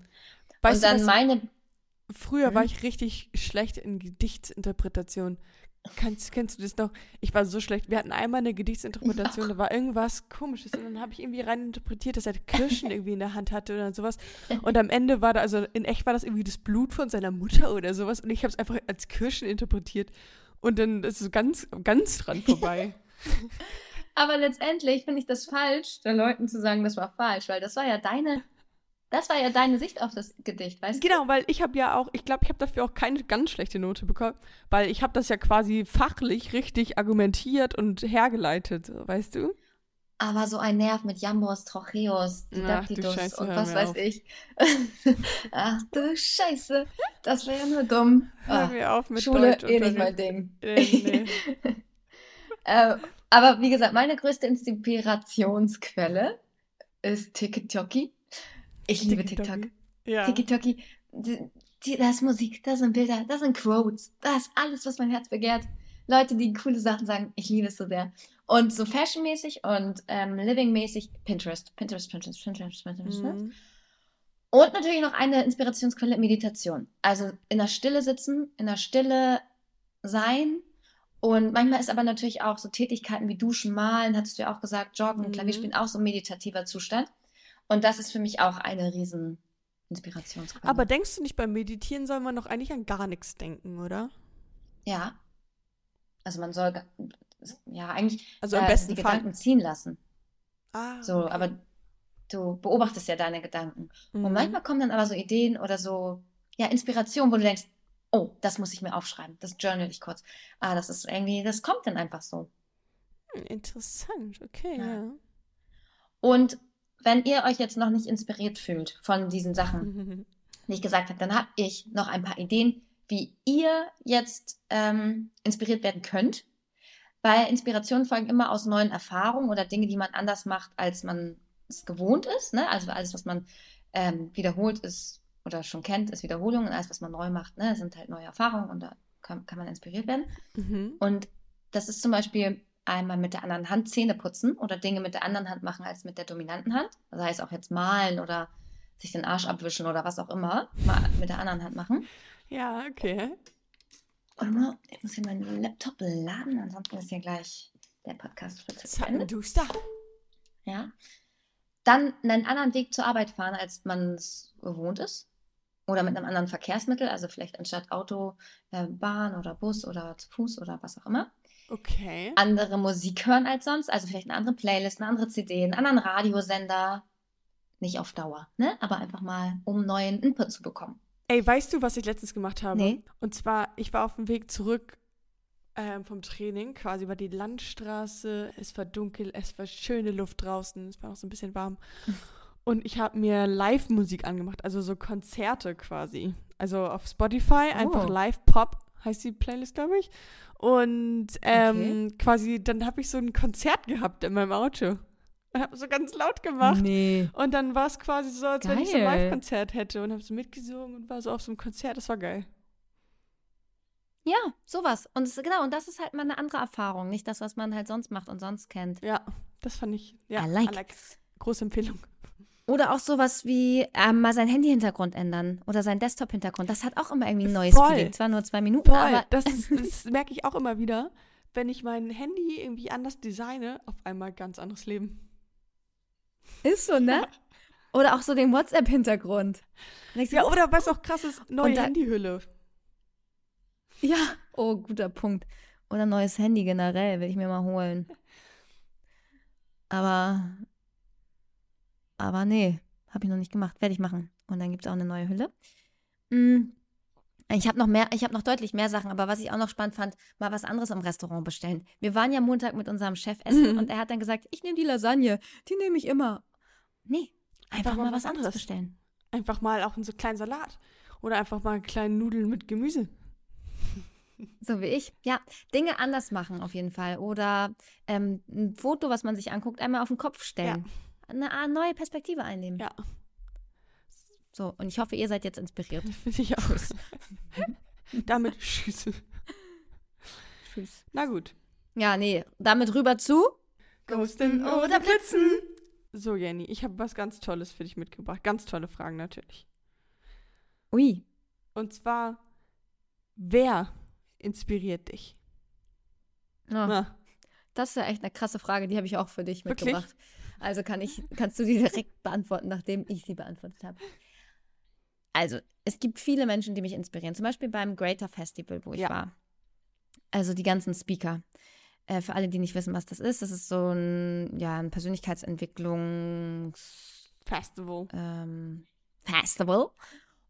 [SPEAKER 1] Weißt
[SPEAKER 2] und
[SPEAKER 1] du,
[SPEAKER 2] dann
[SPEAKER 1] was,
[SPEAKER 2] meine.
[SPEAKER 1] früher war
[SPEAKER 2] Mhm.
[SPEAKER 1] ich richtig schlecht in Gedichtsinterpretation. Kannst, kennst du das noch? Ich war so schlecht. Wir hatten einmal eine Gedichtsinterpretation, da war irgendwas komisches und dann habe ich irgendwie rein interpretiert, dass er Kirschen irgendwie in der Hand hatte oder sowas. Und am Ende war da, also in echt war das irgendwie das Blut von seiner Mutter oder sowas und ich habe es einfach als Kirschen interpretiert. Und dann ist es ganz, ganz dran vorbei.
[SPEAKER 2] Aber letztendlich finde ich das falsch, den Leuten zu sagen, das war falsch, weil das war ja deine, das war ja deine Sicht auf das Gedicht, weißt du?
[SPEAKER 1] Genau, weil ich habe ja auch, ich glaube, ich habe dafür auch keine ganz schlechte Note bekommen, weil ich habe das ja quasi fachlich richtig argumentiert und hergeleitet, weißt du?
[SPEAKER 2] Aber so ein Nerv mit Jambos, Trocheus,
[SPEAKER 1] Ach, du
[SPEAKER 2] Didaktitus
[SPEAKER 1] Scheiße,
[SPEAKER 2] und was weiß
[SPEAKER 1] auf.
[SPEAKER 2] ich. Ach du Scheiße, das wäre ja nur dumm.
[SPEAKER 1] Hör
[SPEAKER 2] Ah,
[SPEAKER 1] mir auf mit
[SPEAKER 2] Schule
[SPEAKER 1] Deutsch.
[SPEAKER 2] eh nicht mein Ding.
[SPEAKER 1] Nee, nee.
[SPEAKER 2] Äh, aber wie gesagt, meine größte Inspirationsquelle ist TikToki. Ich liebe TikTok.
[SPEAKER 1] Ja.
[SPEAKER 2] TikToki, da ist Musik, da sind Bilder, da sind Quotes, da ist alles, was mein Herz begehrt. Leute, die coole Sachen sagen, ich liebe es so sehr. Und so fashionmäßig und ähm, livingmäßig Pinterest, Pinterest, Pinterest, Pinterest, Pinterest.
[SPEAKER 1] Mhm.
[SPEAKER 2] Und natürlich noch eine Inspirationsquelle, Meditation. Also in der Stille sitzen, in der Stille sein. Und manchmal ist aber natürlich auch so Tätigkeiten wie Duschen, Malen, hattest du ja auch gesagt, Joggen,
[SPEAKER 1] Mhm.
[SPEAKER 2] Klavier spielen, auch so ein meditativer Zustand. Und das ist für mich auch eine riesen
[SPEAKER 4] Inspirationsquelle.
[SPEAKER 1] Aber denkst du nicht, beim Meditieren soll man doch eigentlich an gar nichts denken, oder?
[SPEAKER 4] ja. Also man soll ja eigentlich
[SPEAKER 1] Also im
[SPEAKER 4] äh,
[SPEAKER 1] besten
[SPEAKER 4] die
[SPEAKER 1] Fall.
[SPEAKER 4] Gedanken ziehen lassen.
[SPEAKER 1] Ah,
[SPEAKER 4] So,
[SPEAKER 1] okay.
[SPEAKER 4] aber du beobachtest ja deine Gedanken.
[SPEAKER 1] Mhm.
[SPEAKER 4] Und manchmal kommen dann aber so Ideen oder so, ja, Inspiration, wo du denkst, oh, das muss ich mir aufschreiben. Das journal ich kurz. Ah, das ist irgendwie, das kommt dann einfach so.
[SPEAKER 1] Hm, Interessant, okay,
[SPEAKER 4] Ja.
[SPEAKER 1] ja.
[SPEAKER 4] Und wenn ihr euch jetzt noch nicht inspiriert fühlt von diesen Sachen, die ich gesagt habe, dann habe ich noch ein paar Ideen, wie ihr jetzt ähm, inspiriert werden könnt. Weil Inspirationen folgen immer aus neuen Erfahrungen oder Dinge, die man anders macht, als man es gewohnt ist. Ne? Also alles, was man ähm, wiederholt ist oder schon kennt, ist Wiederholung. Und alles, was man neu macht, ne, sind halt neue Erfahrungen und da kann, kann man inspiriert werden.
[SPEAKER 1] Mhm.
[SPEAKER 4] Und das ist zum Beispiel einmal mit der anderen Hand Zähne putzen oder Dinge mit der anderen Hand machen als mit der dominanten Hand. Das heißt auch jetzt malen oder sich den Arsch abwischen oder was auch immer, mal mit der anderen Hand machen.
[SPEAKER 1] Ja, okay.
[SPEAKER 4] Und mal, ich muss hier meinen Laptop laden, ansonsten ist hier gleich der Podcast für zu. Ja. Dann einen anderen Weg zur Arbeit fahren, als man es gewohnt ist. Oder mit einem anderen Verkehrsmittel, also vielleicht anstatt Auto, äh, Bahn oder Bus oder zu Fuß oder was auch immer.
[SPEAKER 1] Okay.
[SPEAKER 4] andere Musik hören als sonst, also vielleicht eine andere Playlist, eine andere CD, einen anderen Radiosender. Nicht auf Dauer, ne? Aber einfach mal, um neuen Input zu bekommen.
[SPEAKER 1] Ey, weißt du, was ich letztens gemacht habe?
[SPEAKER 4] Nee.
[SPEAKER 1] Und zwar, ich war auf dem Weg zurück ähm, vom Training, quasi über die Landstraße. Es war dunkel, es war schöne Luft draußen, es war auch so ein bisschen warm. Und ich habe mir Live-Musik angemacht, also so Konzerte quasi. Also auf Spotify, einfach
[SPEAKER 4] Oh.
[SPEAKER 1] Live-Pop heißt die Playlist, glaube ich. Und ähm, quasi, dann habe ich so ein Konzert gehabt in meinem Auto. Und habe so ganz laut gemacht.
[SPEAKER 4] Nee.
[SPEAKER 1] Und dann war es quasi so, als wenn ich so ein
[SPEAKER 4] Geil.
[SPEAKER 1] Live-Konzert hätte und habe so mitgesungen und war so auf so einem Konzert. Das war geil.
[SPEAKER 2] Ja, sowas. Und es, genau, und das ist halt mal eine andere Erfahrung. Nicht das, was man halt sonst macht und sonst kennt.
[SPEAKER 1] Ja, das fand ich. Ja,
[SPEAKER 2] I like.
[SPEAKER 1] Große Empfehlung.
[SPEAKER 2] Oder auch sowas wie ähm, mal seinen Handy-Hintergrund ändern oder seinen Desktop-Hintergrund. Das hat auch immer irgendwie ein neues
[SPEAKER 1] Voll.
[SPEAKER 2] Feeling. Zwar nur zwei Minuten,
[SPEAKER 1] Voll.
[SPEAKER 2] aber
[SPEAKER 1] das, ist, das merke ich auch immer wieder. Wenn ich mein Handy irgendwie anders designe, auf einmal ganz anderes Leben.
[SPEAKER 2] ist so, ne? Oder auch so den WhatsApp-Hintergrund.
[SPEAKER 1] Ja, oder was auch krass ist, neue
[SPEAKER 2] da-
[SPEAKER 1] Handyhülle.
[SPEAKER 2] Ja, oh, guter Punkt. Oder neues Handy generell, will ich mir mal holen. Aber, aber nee, habe ich noch nicht gemacht. Werde ich machen. Und dann gibt es auch eine neue Hülle. Mm, Ich habe noch mehr, ich habe noch deutlich mehr Sachen, aber was ich auch noch spannend fand, mal was anderes im Restaurant bestellen. Wir waren ja Montag mit unserem Chef essen
[SPEAKER 1] Mhm.
[SPEAKER 2] und er hat dann gesagt, ich nehme die Lasagne, die nehme ich immer. Nee, einfach, mal was anderes bestellen.
[SPEAKER 1] Einfach mal auch einen so kleinen Salat. Oder einfach mal einen kleinen Nudeln mit Gemüse.
[SPEAKER 2] So wie ich. Ja, Dinge anders machen auf jeden Fall. Oder ähm, ein Foto, was man sich anguckt, einmal auf den Kopf stellen. Eine neue Perspektive einnehmen.
[SPEAKER 1] Ja,
[SPEAKER 2] So, und ich hoffe, ihr seid jetzt inspiriert.
[SPEAKER 1] finde ich auch. Damit tschüss.
[SPEAKER 2] Tschüss.
[SPEAKER 1] Na gut.
[SPEAKER 2] Ja, nee, damit rüber zu.
[SPEAKER 1] Ghosten oder Blitzen. So, Jenny, ich habe was ganz Tolles für dich mitgebracht. Ganz tolle Fragen natürlich.
[SPEAKER 2] Ui.
[SPEAKER 1] Und zwar, wer inspiriert dich? Na,
[SPEAKER 2] das ist ja echt eine krasse Frage, die habe ich auch für dich
[SPEAKER 1] Wirklich?
[SPEAKER 2] mitgebracht. Also kann ich, kannst du die direkt beantworten, nachdem ich sie beantwortet habe. Also, es gibt viele Menschen, die mich inspirieren. Zum Beispiel beim Greater Festival, wo ich
[SPEAKER 1] Ja.
[SPEAKER 2] war. Also die ganzen Speaker. Äh, für alle, die nicht wissen, was das ist, das ist so ein, ja, ein Persönlichkeitsentwicklungs-
[SPEAKER 1] Festival.
[SPEAKER 2] ähm, Festival.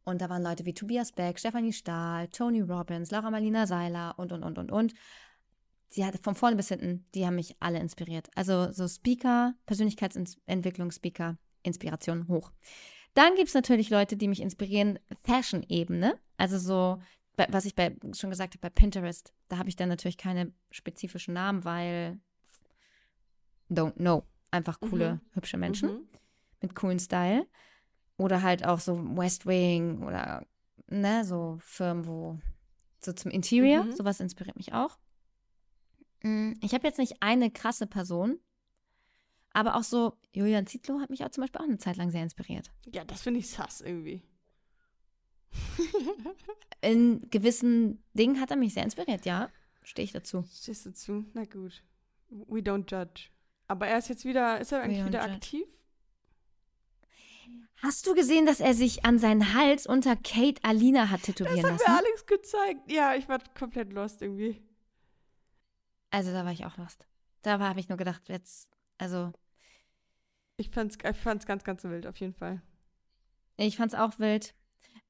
[SPEAKER 2] Und da waren Leute wie Tobias Beck, Stefanie Stahl, Tony Robbins, Laura Marlina Seiler und, und, und, und, und. Die hatte von vorne bis hinten, die haben mich alle inspiriert. Also so Speaker, Persönlichkeitsentwicklungsspeaker, Inspiration hoch. Dann gibt es natürlich Leute, die mich inspirieren, Fashion-Ebene. Also so, was ich bei, schon gesagt habe, bei Pinterest, da habe ich dann natürlich keine spezifischen Namen, weil don't know. Einfach coole,
[SPEAKER 1] Mhm.
[SPEAKER 2] hübsche Menschen
[SPEAKER 1] Mhm.
[SPEAKER 2] mit coolen Style. Oder halt auch so West Wing oder ne, so Firmen, wo so zum Interior,
[SPEAKER 1] Mhm.
[SPEAKER 2] sowas inspiriert mich auch. Mm, Ich habe jetzt nicht eine krasse Person, aber auch so Julian Zietlow hat mich auch zum Beispiel auch eine Zeit lang sehr inspiriert.
[SPEAKER 1] Ja, das finde ich sass irgendwie.
[SPEAKER 2] In gewissen Dingen hat er mich sehr inspiriert, ja, stehe ich dazu.
[SPEAKER 1] Stehst du zu? Na gut. We don't judge. Aber er ist jetzt wieder, ist er eigentlich wieder
[SPEAKER 2] judge.
[SPEAKER 1] aktiv?
[SPEAKER 2] Hast du gesehen, dass er sich an seinen Hals unter Kate Alina hat tätowieren
[SPEAKER 1] Das hat
[SPEAKER 2] lassen?
[SPEAKER 1] mir Alex gezeigt. Ja, ich war komplett lost irgendwie.
[SPEAKER 2] Also da war ich auch lost. Da habe ich nur gedacht, jetzt, also
[SPEAKER 1] Ich fand's, ich fand's ganz, ganz wild, auf jeden Fall.
[SPEAKER 2] ich fand's auch wild.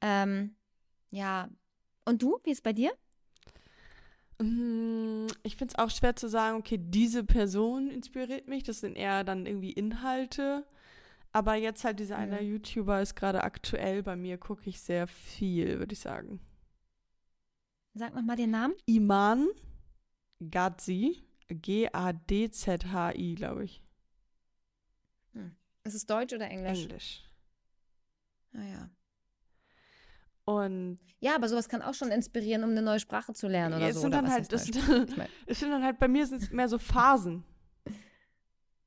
[SPEAKER 2] Ähm, ja. Und du, wie ist bei dir?
[SPEAKER 1] Mm, Ich finde es auch schwer zu sagen, okay, diese Person inspiriert mich. Das sind eher dann irgendwie Inhalte. Aber jetzt halt dieser eine
[SPEAKER 2] Mhm.
[SPEAKER 1] YouTuber ist gerade aktuell bei mir, gucke ich sehr viel, würde ich sagen.
[SPEAKER 2] Sag noch mal den Namen.
[SPEAKER 1] Iman Gadzi, G-A-D-Z-H-I, glaube ich.
[SPEAKER 2] Ist es Deutsch oder Englisch?
[SPEAKER 1] Englisch.
[SPEAKER 2] Ah, ja.
[SPEAKER 1] Und
[SPEAKER 2] Ja, aber sowas kann auch schon inspirieren, um eine neue Sprache zu lernen oder
[SPEAKER 1] es
[SPEAKER 2] so.
[SPEAKER 1] sind
[SPEAKER 2] oder
[SPEAKER 1] dann halt,
[SPEAKER 2] mein,
[SPEAKER 1] es sind dann halt, bei mir sind es mehr so Phasen.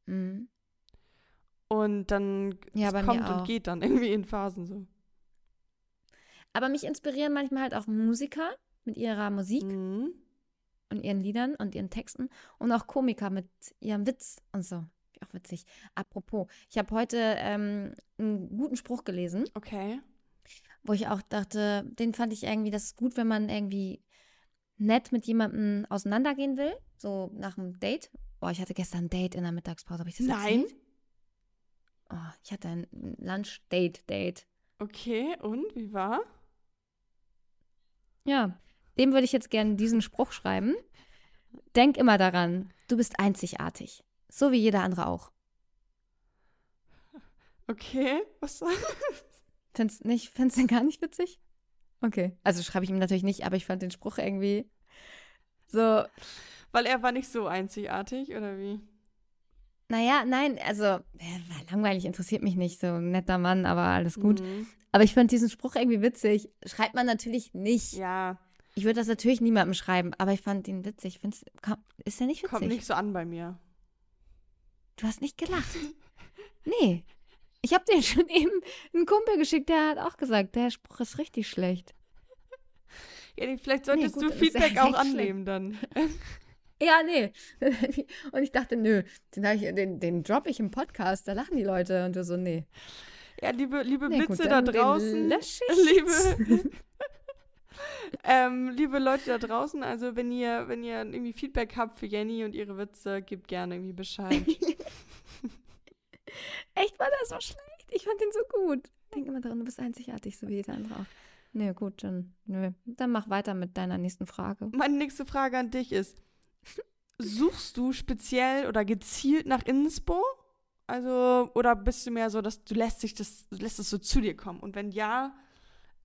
[SPEAKER 2] mhm.
[SPEAKER 1] Und dann
[SPEAKER 2] Ja,
[SPEAKER 1] es kommt und geht dann irgendwie in Phasen so.
[SPEAKER 2] Aber mich inspirieren manchmal halt auch Musiker mit ihrer Musik
[SPEAKER 1] Mhm.
[SPEAKER 2] Und ihren Liedern und ihren Texten und auch Komiker mit ihrem Witz und so. Auch witzig. Apropos, ich habe heute ähm, einen guten Spruch gelesen,
[SPEAKER 1] Okay.
[SPEAKER 2] wo ich auch dachte, den fand ich irgendwie, das ist gut, wenn man irgendwie nett mit jemandem auseinandergehen will, so nach einem Date. Oh, ich hatte gestern ein Date in der Mittagspause, habe ich das
[SPEAKER 1] Nein.
[SPEAKER 2] erzählt? Oh, ich hatte ein Lunch-Date-Date.
[SPEAKER 1] Okay, und wie war?
[SPEAKER 2] Ja, dem würde ich jetzt gerne diesen Spruch schreiben. Denk immer daran, du bist einzigartig. So wie jeder andere auch.
[SPEAKER 1] Okay, was soll
[SPEAKER 2] Findest nicht, findest du den gar nicht witzig? Okay. Also schreibe ich ihm natürlich nicht, aber ich fand den Spruch irgendwie so,
[SPEAKER 1] Weil er war nicht so einzigartig, oder wie?
[SPEAKER 2] naja, nein, also äh, war langweilig, interessiert mich nicht, so ein netter Mann, aber alles gut.
[SPEAKER 1] Mhm.
[SPEAKER 2] Aber ich fand diesen Spruch irgendwie witzig. Schreibt man natürlich nicht.
[SPEAKER 1] Ja,
[SPEAKER 2] Ich würde das natürlich niemandem schreiben, aber ich fand ihn witzig. Findest, komm, ist der nicht witzig?
[SPEAKER 1] kommt nicht so an bei mir.
[SPEAKER 2] Du hast nicht gelacht. Nee. Ich habe dir schon eben einen Kumpel geschickt, der hat auch gesagt, der Spruch ist richtig schlecht.
[SPEAKER 1] Ja, nee, vielleicht solltest
[SPEAKER 2] gut,
[SPEAKER 1] du
[SPEAKER 2] er
[SPEAKER 1] Feedback auch annehmen dann.
[SPEAKER 2] Ja, nee. Und ich dachte, nö, den, ich, den, den droppe ich im Podcast, da lachen die Leute. Und du so, nee.
[SPEAKER 1] Ja, liebe, liebe
[SPEAKER 2] Nee, gut,
[SPEAKER 1] Blitze da
[SPEAKER 2] dann den
[SPEAKER 1] draußen. Liebe, ähm, liebe Leute da draußen, also wenn ihr, wenn ihr irgendwie Feedback habt für Jenny und ihre Witze, gebt gerne irgendwie Bescheid.
[SPEAKER 2] Echt war das so schlecht? Ich fand den so gut. Denk immer daran, du bist einzigartig, so wie jeder andere auch. Nö, gut, dann, nö. Dann mach weiter mit deiner nächsten Frage.
[SPEAKER 1] Meine nächste Frage an dich ist: Suchst du speziell oder gezielt nach Inspo? Also, oder bist du mehr so, dass du lässt sich das, du lässt es so zu dir kommen? Und wenn ja,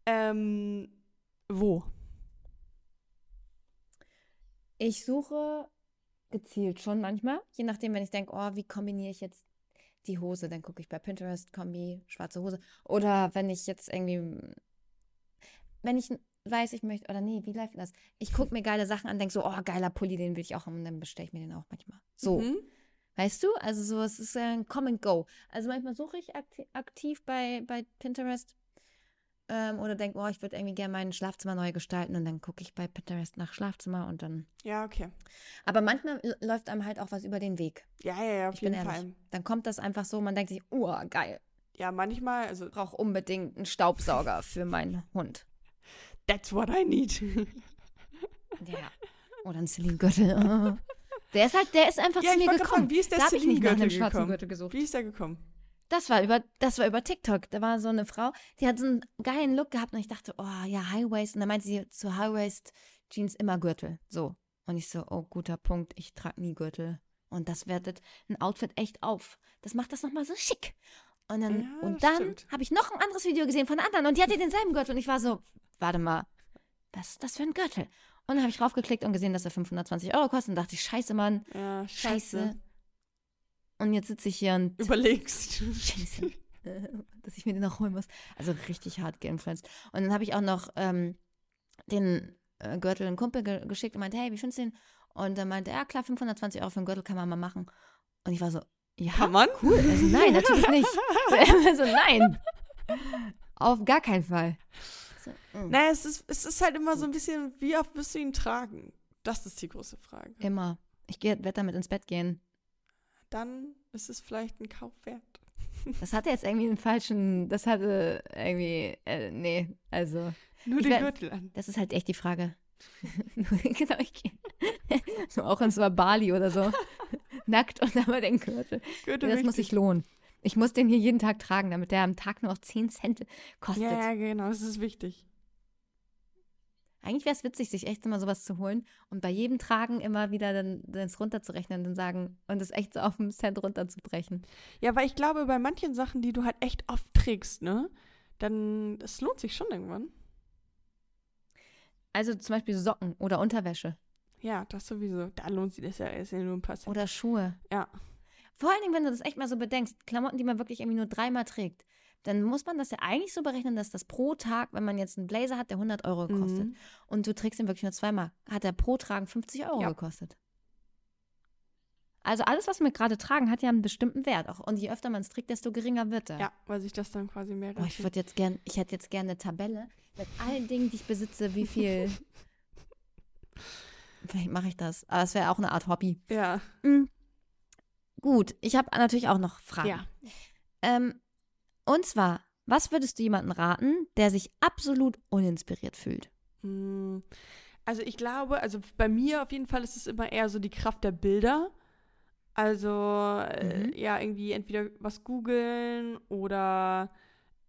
[SPEAKER 1] ähm, wo?
[SPEAKER 2] Ich suche gezielt schon manchmal, je nachdem, wenn ich denke, oh, wie kombiniere ich jetzt die Hose, dann gucke ich bei Pinterest, Kombi, schwarze Hose. Oder wenn ich jetzt irgendwie, wenn ich weiß, ich möchte, oder nee, wie läuft das? Ich gucke mir geile Sachen an, denke so, oh, geiler Pulli, den will ich auch haben und dann bestelle ich mir den auch manchmal. So,
[SPEAKER 1] Mhm.
[SPEAKER 2] weißt du? Also so, es ist ein Come and Go. Also manchmal suche ich akti aktiv bei, bei Pinterest ähm, oder denke, oh, ich würde irgendwie gerne mein Schlafzimmer neu gestalten und dann gucke ich bei Pinterest nach Schlafzimmer und dann
[SPEAKER 1] Ja, okay.
[SPEAKER 2] aber manchmal läuft einem halt auch was über den Weg.
[SPEAKER 1] Ja, ja, ja, auf
[SPEAKER 2] Ich bin
[SPEAKER 1] jeden
[SPEAKER 2] ehrlich.
[SPEAKER 1] Fall.
[SPEAKER 2] Dann kommt das einfach so, man denkt sich, oh, geil,
[SPEAKER 1] Ja, manchmal, also,
[SPEAKER 2] ich brauche unbedingt einen Staubsauger für meinen Hund.
[SPEAKER 1] that's what I need.
[SPEAKER 2] Ja. Oder einen Celine-Gürtel. Der ist halt, der ist einfach
[SPEAKER 1] ja,
[SPEAKER 2] zu mir gekommen.
[SPEAKER 1] fragen, wie ist der
[SPEAKER 2] da habe ich nicht nach einem schwarzen
[SPEAKER 1] gekommen?
[SPEAKER 2] Gürtel gesucht.
[SPEAKER 1] Wie ist der gekommen?
[SPEAKER 2] Das war über, das war über TikTok. Da war so eine Frau, die hat so einen geilen Look gehabt und ich dachte, oh ja, High Waist. Und dann meinte sie zu High Waist Jeans immer Gürtel. So. Und ich so, oh, guter Punkt, ich trage nie Gürtel. Und das wertet ein Outfit echt auf. Das macht das nochmal so schick. Und dann,
[SPEAKER 1] Ja,
[SPEAKER 2] und dann habe ich noch ein anderes Video gesehen von anderen und die hatte denselben Gürtel. Und ich war so, warte mal, was ist das für ein Gürtel? Und dann habe ich draufgeklickt und gesehen, dass er 520 Euro kostet und dachte ich, scheiße, Mann,
[SPEAKER 1] Ja,
[SPEAKER 2] scheiße.
[SPEAKER 1] scheiße.
[SPEAKER 2] Und jetzt sitze ich hier und
[SPEAKER 1] Überlegst.
[SPEAKER 2] Scheiße. dass ich mir den noch holen muss. Also richtig hart geinfluenced. Und dann habe ich auch noch ähm, den äh, Gürtel einen Kumpel ge geschickt und meinte, hey, wie findest du den? Und dann meinte er, ja klar, 520 Euro für einen Gürtel kann man mal machen. Und ich war so, ja,
[SPEAKER 1] Kann man?
[SPEAKER 2] cool. Also nein, natürlich nicht. also nein. Auf gar keinen Fall. So, mm.
[SPEAKER 1] Naja, es ist, es ist halt immer so ein bisschen, wie oft wirst du ihn tragen? Das ist die große Frage.
[SPEAKER 2] Immer. Ich werde damit ins Bett gehen.
[SPEAKER 1] Dann ist es vielleicht ein Kauf wert.
[SPEAKER 2] Das hatte jetzt irgendwie einen falschen, das hatte irgendwie, äh, nee, also.
[SPEAKER 1] Nur den Gürtel an.
[SPEAKER 2] Das ist halt echt die Frage. genau, ich gehe. so auch ins Bali oder so. Nackt und aber den Gürtel.
[SPEAKER 1] Gürtel
[SPEAKER 2] das muss sich lohnen. Ich muss den hier jeden Tag tragen, damit der am Tag nur noch 10 Cent kostet.
[SPEAKER 1] Ja, ja, genau, das ist wichtig.
[SPEAKER 2] Eigentlich wäre es witzig, sich echt immer sowas zu holen und bei jedem Tragen immer wieder dann das runterzurechnen und dann sagen und es echt so auf einen Cent runterzubrechen.
[SPEAKER 1] Ja, weil ich glaube, bei manchen Sachen, die du halt echt oft trägst, ne, dann, das lohnt sich schon irgendwann.
[SPEAKER 2] Also zum Beispiel Socken oder Unterwäsche
[SPEAKER 1] Ja, das sowieso. Da lohnt sich das ja, ist ja nur ein paar Cent.
[SPEAKER 2] oder Schuhe.
[SPEAKER 1] Ja.
[SPEAKER 2] Vor allen Dingen, wenn du das echt mal so bedenkst, Klamotten, die man wirklich irgendwie nur dreimal trägt, dann muss man das ja eigentlich so berechnen, dass das pro Tag, wenn man jetzt einen Blazer hat, der 100 Euro kostet
[SPEAKER 1] Mhm.
[SPEAKER 2] und du trägst ihn wirklich nur zweimal, hat er pro Tragen 50 Euro
[SPEAKER 1] Ja.
[SPEAKER 2] gekostet. Also alles, was wir gerade tragen, hat ja einen bestimmten Wert. Auch, und je öfter man es trägt, desto geringer wird er.
[SPEAKER 1] Ja, weil sich das dann quasi mehr
[SPEAKER 2] Oh, ich würde jetzt gern, ich hätte jetzt gerne eine Tabelle mit allen Dingen, die ich besitze, wie viel. Vielleicht mache ich das. Aber es wäre auch eine Art Hobby.
[SPEAKER 1] Ja,
[SPEAKER 2] Gut, ich habe natürlich auch noch Fragen.
[SPEAKER 1] ja.
[SPEAKER 2] Ähm, und zwar, was würdest du jemandem raten, der sich absolut uninspiriert fühlt?
[SPEAKER 1] Hm, Also ich glaube, also bei mir auf jeden Fall ist es immer eher so die Kraft der Bilder. Also äh,
[SPEAKER 2] Mhm.
[SPEAKER 1] ja, irgendwie entweder was googeln oder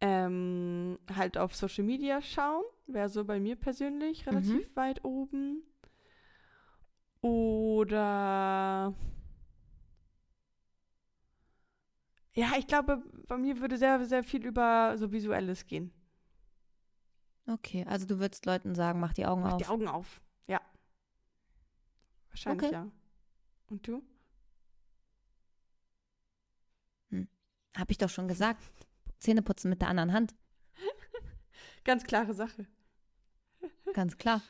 [SPEAKER 1] ähm, halt auf Social Media schauen. Wäre so bei mir persönlich relativ weit oben. Oder ja, ich glaube, bei mir würde sehr, sehr viel über so Visuelles gehen.
[SPEAKER 2] Okay, also du würdest Leuten sagen, mach die Augen
[SPEAKER 1] Mach
[SPEAKER 2] auf.
[SPEAKER 1] die Augen auf. Ja. Wahrscheinlich
[SPEAKER 2] Okay.
[SPEAKER 1] ja. Und du?
[SPEAKER 2] Hab ich doch schon gesagt. Zähne putzen mit der anderen Hand.
[SPEAKER 1] Ganz klare Sache.
[SPEAKER 2] Ganz klar.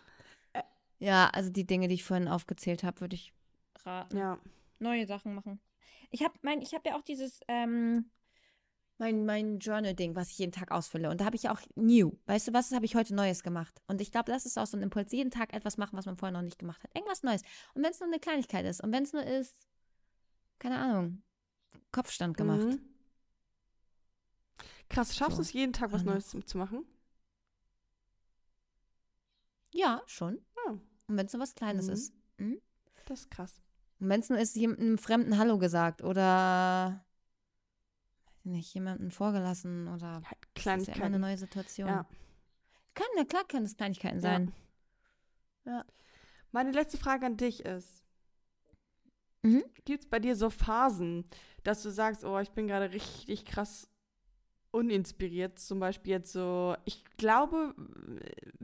[SPEAKER 2] Ja, also die Dinge, die ich vorhin aufgezählt habe, würde ich raten.
[SPEAKER 1] Ja.
[SPEAKER 2] neue Sachen machen. Ich habe mein, ich habe ja auch dieses ähm, mein mein Journal-Ding, was ich jeden Tag ausfülle. Und da habe ich ja auch new. Weißt du was? Habe ich heute Neues gemacht. Und ich glaube, das ist auch so ein Impuls. Jeden Tag etwas machen, was man vorher noch nicht gemacht hat. Irgendwas Neues. Und wenn es nur eine Kleinigkeit ist und wenn es nur ist, keine Ahnung, Kopfstand gemacht.
[SPEAKER 1] Mhm. Krass, schaffst du
[SPEAKER 2] So.
[SPEAKER 1] es jeden Tag was. Neues zu, zu machen?
[SPEAKER 2] Ja, schon.
[SPEAKER 1] Ah.
[SPEAKER 2] Und wenn es nur was Kleines
[SPEAKER 1] Mhm.
[SPEAKER 2] ist. Mhm.
[SPEAKER 1] Das ist krass.
[SPEAKER 2] Und wenn es nur ist, jemandem Fremden Hallo gesagt oder nicht, jemanden vorgelassen oder
[SPEAKER 1] Halt
[SPEAKER 2] das ist ja immer eine
[SPEAKER 1] Kleinigkeiten.
[SPEAKER 2] neue Situation.
[SPEAKER 1] Ja.
[SPEAKER 2] Kann, na klar können es Kleinigkeiten
[SPEAKER 1] Ja.
[SPEAKER 2] sein.
[SPEAKER 1] Meine letzte Frage an dich ist:
[SPEAKER 2] Mhm.
[SPEAKER 1] Gibt es bei dir so Phasen, dass du sagst, oh, ich bin gerade richtig krass uninspiriert? Zum Beispiel jetzt so, ich glaube,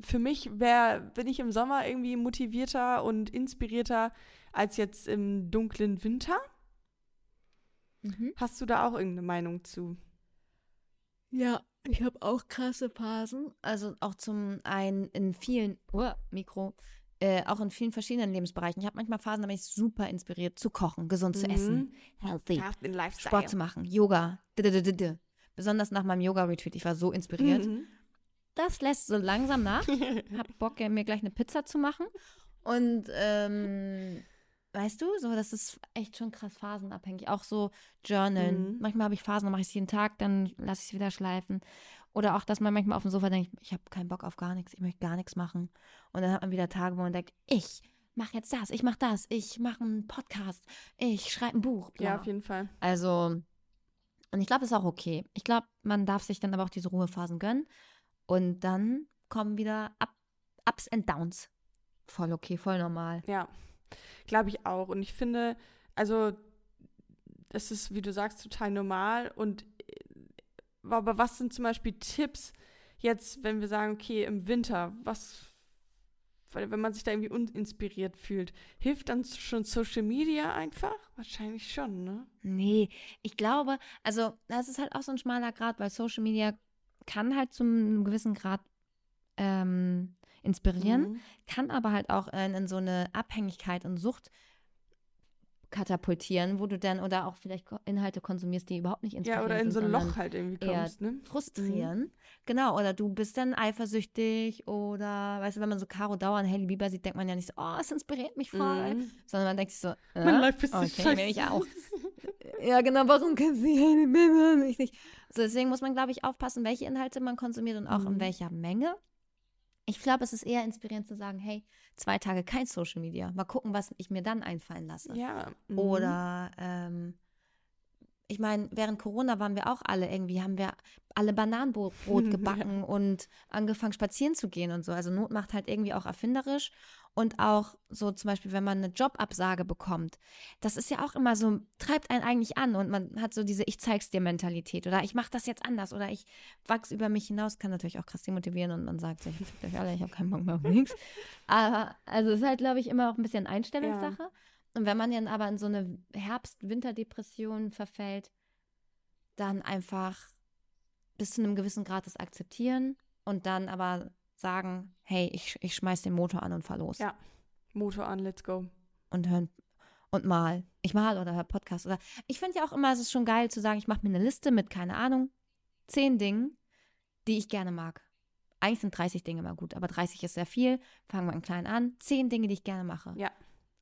[SPEAKER 1] für mich wäre, bin ich im Sommer irgendwie motivierter und inspirierter als jetzt im dunklen Winter.
[SPEAKER 2] Mhm.
[SPEAKER 1] Hast du da auch irgendeine Meinung zu?
[SPEAKER 2] Ja, ich habe auch krasse Phasen. Also auch zum einen in vielen, oh, Mikro, äh, auch in vielen verschiedenen Lebensbereichen. Ich habe manchmal Phasen, da bin ich super inspiriert zu kochen, gesund zu essen, healthy,
[SPEAKER 1] den Lifestyle.
[SPEAKER 2] Sport zu machen, Yoga, d-d-d-d-d. Besonders nach meinem Yoga-Retreat. Ich war so inspiriert.
[SPEAKER 1] Mhm.
[SPEAKER 2] Das lässt so langsam nach. hab Bock, mir gleich eine Pizza zu machen. Und ähm, weißt du, so, das ist echt schon krass phasenabhängig. Auch so Journalen.
[SPEAKER 1] Mhm.
[SPEAKER 2] Manchmal habe ich Phasen, dann mache ich es jeden Tag, dann lasse ich es wieder schleifen. Oder auch, dass man manchmal auf dem Sofa denkt, ich habe keinen Bock auf gar nichts, ich möchte gar nichts machen. Und dann hat man wieder Tage, wo man denkt, ich mache jetzt das, ich mache das, ich mache einen Podcast, ich schreibe ein Buch. Bla.
[SPEAKER 1] Ja, auf jeden Fall.
[SPEAKER 2] Also, und ich glaube, das ist auch okay. Ich glaube, man darf sich dann aber auch diese Ruhephasen gönnen. Und dann kommen wieder Up, Ups and Downs. Voll okay, voll normal.
[SPEAKER 1] Ja, glaube ich auch. Und ich finde, also, das ist, wie du sagst, total normal. Und äh, aber was sind zum Beispiel Tipps jetzt, wenn wir sagen, okay, im Winter, was, weil wenn man sich da irgendwie uninspiriert fühlt, hilft dann schon Social Media einfach? Wahrscheinlich schon, ne?
[SPEAKER 2] Nee, ich glaube, also das ist halt auch so ein schmaler Grad, weil Social Media kann halt zu einem gewissen Grad ähm, inspirieren,
[SPEAKER 1] Mhm.
[SPEAKER 2] kann aber halt auch in, in so eine Abhängigkeit und Sucht katapultieren, wo du dann oder auch vielleicht Inhalte konsumierst, die überhaupt nicht
[SPEAKER 1] Ja,
[SPEAKER 2] inspirieren
[SPEAKER 1] oder in so ein Loch halt irgendwie kommst, ne?
[SPEAKER 2] frustrieren. Genau, oder du bist dann eifersüchtig oder, weißt du, wenn man so Caro Dauer und Hailey Bieber sieht, denkt man ja nicht so, oh, es inspiriert mich voll,
[SPEAKER 1] Mhm.
[SPEAKER 2] sondern man denkt sich so,
[SPEAKER 1] Mein
[SPEAKER 2] äh,
[SPEAKER 1] Life ist
[SPEAKER 2] okay, will ich auch. ja, genau, warum kennst du die Männer ich nicht? So, deswegen muss man, glaube ich, aufpassen, welche Inhalte man konsumiert und auch in
[SPEAKER 1] Mhm.
[SPEAKER 2] welcher Menge. Ich glaube, es ist eher inspirierend zu sagen, hey, zwei Tage kein Social Media. Mal gucken, was ich mir dann einfallen lasse.
[SPEAKER 1] Ja. mhm.
[SPEAKER 2] Oder ähm, ich meine, während Corona waren wir auch alle irgendwie, haben wir alle Bananenbrot Brot gebacken und angefangen spazieren zu gehen und so. Also Not macht halt irgendwie auch erfinderisch und auch so zum Beispiel, wenn man eine Jobabsage bekommt, das ist ja auch immer so, treibt einen eigentlich an und man hat so diese Ich zeig's dir Mentalität oder ich mache das jetzt anders oder ich wachs über mich hinaus, kann natürlich auch krass demotivieren und man sagt sich, fickt euch alle, ich habe keinen Bock mehr auf nichts. Aber also es ist halt, glaube ich, immer auch ein bisschen Einstellungssache. Und wenn man dann aber in so eine Herbst-Winter-Depression verfällt, dann einfach bis zu einem gewissen Grad das akzeptieren und dann aber sagen, hey, ich, ich schmeiß den Motor an und fahr los.
[SPEAKER 1] Ja. Motor an, let's go.
[SPEAKER 2] Und hören und mal. Ich mal oder hör Podcast oder. Ich finde ja auch immer, es ist schon geil zu sagen, ich mache mir eine Liste mit, keine Ahnung, zehn Dingen, die ich gerne mag. Eigentlich sind 30 Dinge mal gut, aber 30 ist sehr viel. Fangen wir klein an. Zehn Dinge, die ich gerne mache.
[SPEAKER 1] Ja.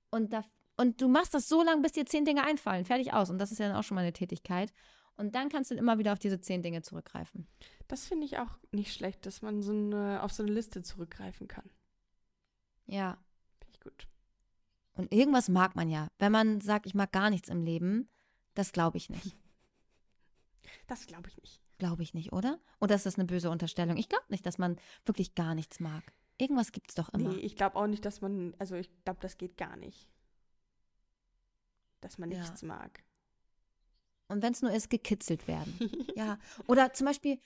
[SPEAKER 2] Und, da, und du machst das so lange, bis dir zehn Dinge einfallen. Fertig aus. Und das ist ja dann auch schon mal eine Tätigkeit. Und dann kannst du immer wieder auf diese zehn Dinge zurückgreifen.
[SPEAKER 1] Das finde ich auch nicht schlecht, dass man so eine, auf so eine Liste zurückgreifen kann.
[SPEAKER 2] Ja.
[SPEAKER 1] Finde ich gut.
[SPEAKER 2] Und irgendwas mag man ja. Wenn man sagt, ich mag gar nichts im Leben, das glaube ich nicht.
[SPEAKER 1] Das glaube ich nicht.
[SPEAKER 2] Glaube ich nicht, oder? Oder ist das eine böse Unterstellung? Ich glaube nicht, dass man wirklich gar nichts mag. Irgendwas gibt es doch immer.
[SPEAKER 1] Nee, ich glaube auch nicht, dass man, also ich glaube, das geht gar nicht. Dass man
[SPEAKER 2] Ja.
[SPEAKER 1] nichts mag.
[SPEAKER 2] Und wenn es nur ist, gekitzelt werden. ja. Oder zum Beispiel,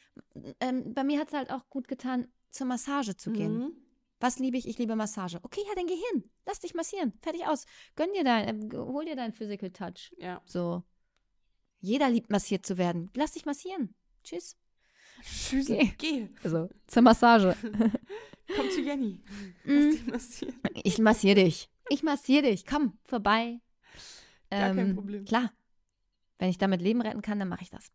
[SPEAKER 2] ähm, bei mir hat es halt auch gut getan, zur Massage zu gehen.
[SPEAKER 1] Mhm.
[SPEAKER 2] Was liebe ich? Ich liebe Massage. Okay, ja, dann geh hin. Lass dich massieren. Fertig aus. Gönn dir dein, äh, hol dir deinen Physical Touch.
[SPEAKER 1] Ja.
[SPEAKER 2] So. Jeder liebt massiert zu werden. Lass dich massieren. Tschüss.
[SPEAKER 1] Tschüss.
[SPEAKER 2] Geh.
[SPEAKER 1] Geh.
[SPEAKER 2] Also, zur Massage.
[SPEAKER 1] Komm zu Jenny. Lass
[SPEAKER 2] Mm,
[SPEAKER 1] dich massieren.
[SPEAKER 2] ich massiere dich. Ich massiere dich. Komm, vorbei.
[SPEAKER 1] Gar kein
[SPEAKER 2] Ähm,
[SPEAKER 1] Problem.
[SPEAKER 2] Klar. Wenn ich damit Leben retten kann, dann mache ich das.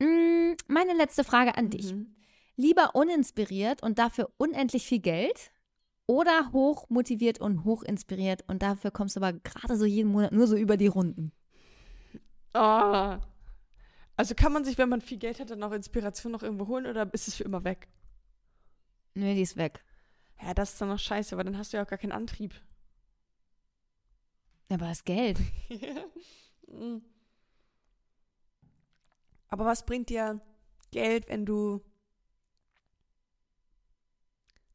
[SPEAKER 2] Mm, Meine letzte Frage an dich.
[SPEAKER 1] Mhm.
[SPEAKER 2] Lieber uninspiriert und dafür unendlich viel Geld oder hoch motiviert und hoch inspiriert und dafür kommst du aber gerade so jeden Monat nur so über die Runden.
[SPEAKER 1] Ah. Also kann man sich, wenn man viel Geld hat, dann auch Inspiration noch irgendwo holen oder ist es für immer weg?
[SPEAKER 2] Nö, die ist weg.
[SPEAKER 1] Ja, das ist dann noch scheiße, weil dann hast du ja auch gar keinen Antrieb.
[SPEAKER 2] Aber das Geld.
[SPEAKER 1] Mm. Aber was bringt dir Geld, wenn du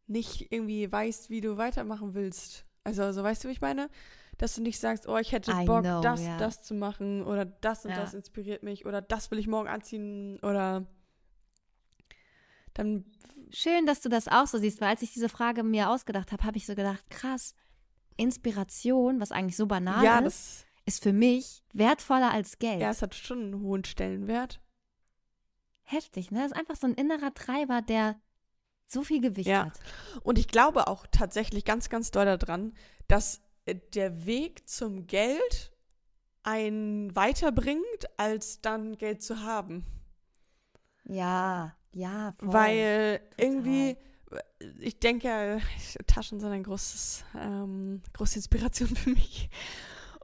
[SPEAKER 1] nicht irgendwie weißt, wie du weitermachen willst? Also, so weißt du, wie ich meine? Dass du nicht sagst, oh, ich hätte
[SPEAKER 2] I
[SPEAKER 1] Bock,
[SPEAKER 2] know,
[SPEAKER 1] das,
[SPEAKER 2] ja.
[SPEAKER 1] das zu machen oder das und
[SPEAKER 2] Ja.
[SPEAKER 1] das inspiriert mich oder das will ich morgen anziehen oder dann
[SPEAKER 2] Schön, dass du das auch so siehst, weil als ich diese Frage mir ausgedacht habe, habe ich so gedacht, krass, Inspiration, was eigentlich so banal
[SPEAKER 1] ja,
[SPEAKER 2] ist, ist für mich wertvoller als Geld.
[SPEAKER 1] ja, es hat schon einen hohen Stellenwert.
[SPEAKER 2] Heftig, ne? Das ist einfach so ein innerer Treiber, der so viel Gewicht
[SPEAKER 1] Ja.
[SPEAKER 2] hat.
[SPEAKER 1] Und ich glaube auch tatsächlich ganz, ganz doll daran, dass äh, der Weg zum Geld einen weiterbringt, als dann Geld zu haben.
[SPEAKER 2] Ja, ja, voll.
[SPEAKER 1] Weil irgendwie, äh, ich denke, ja, Taschen sind ein großes, ähm, große Inspiration für mich.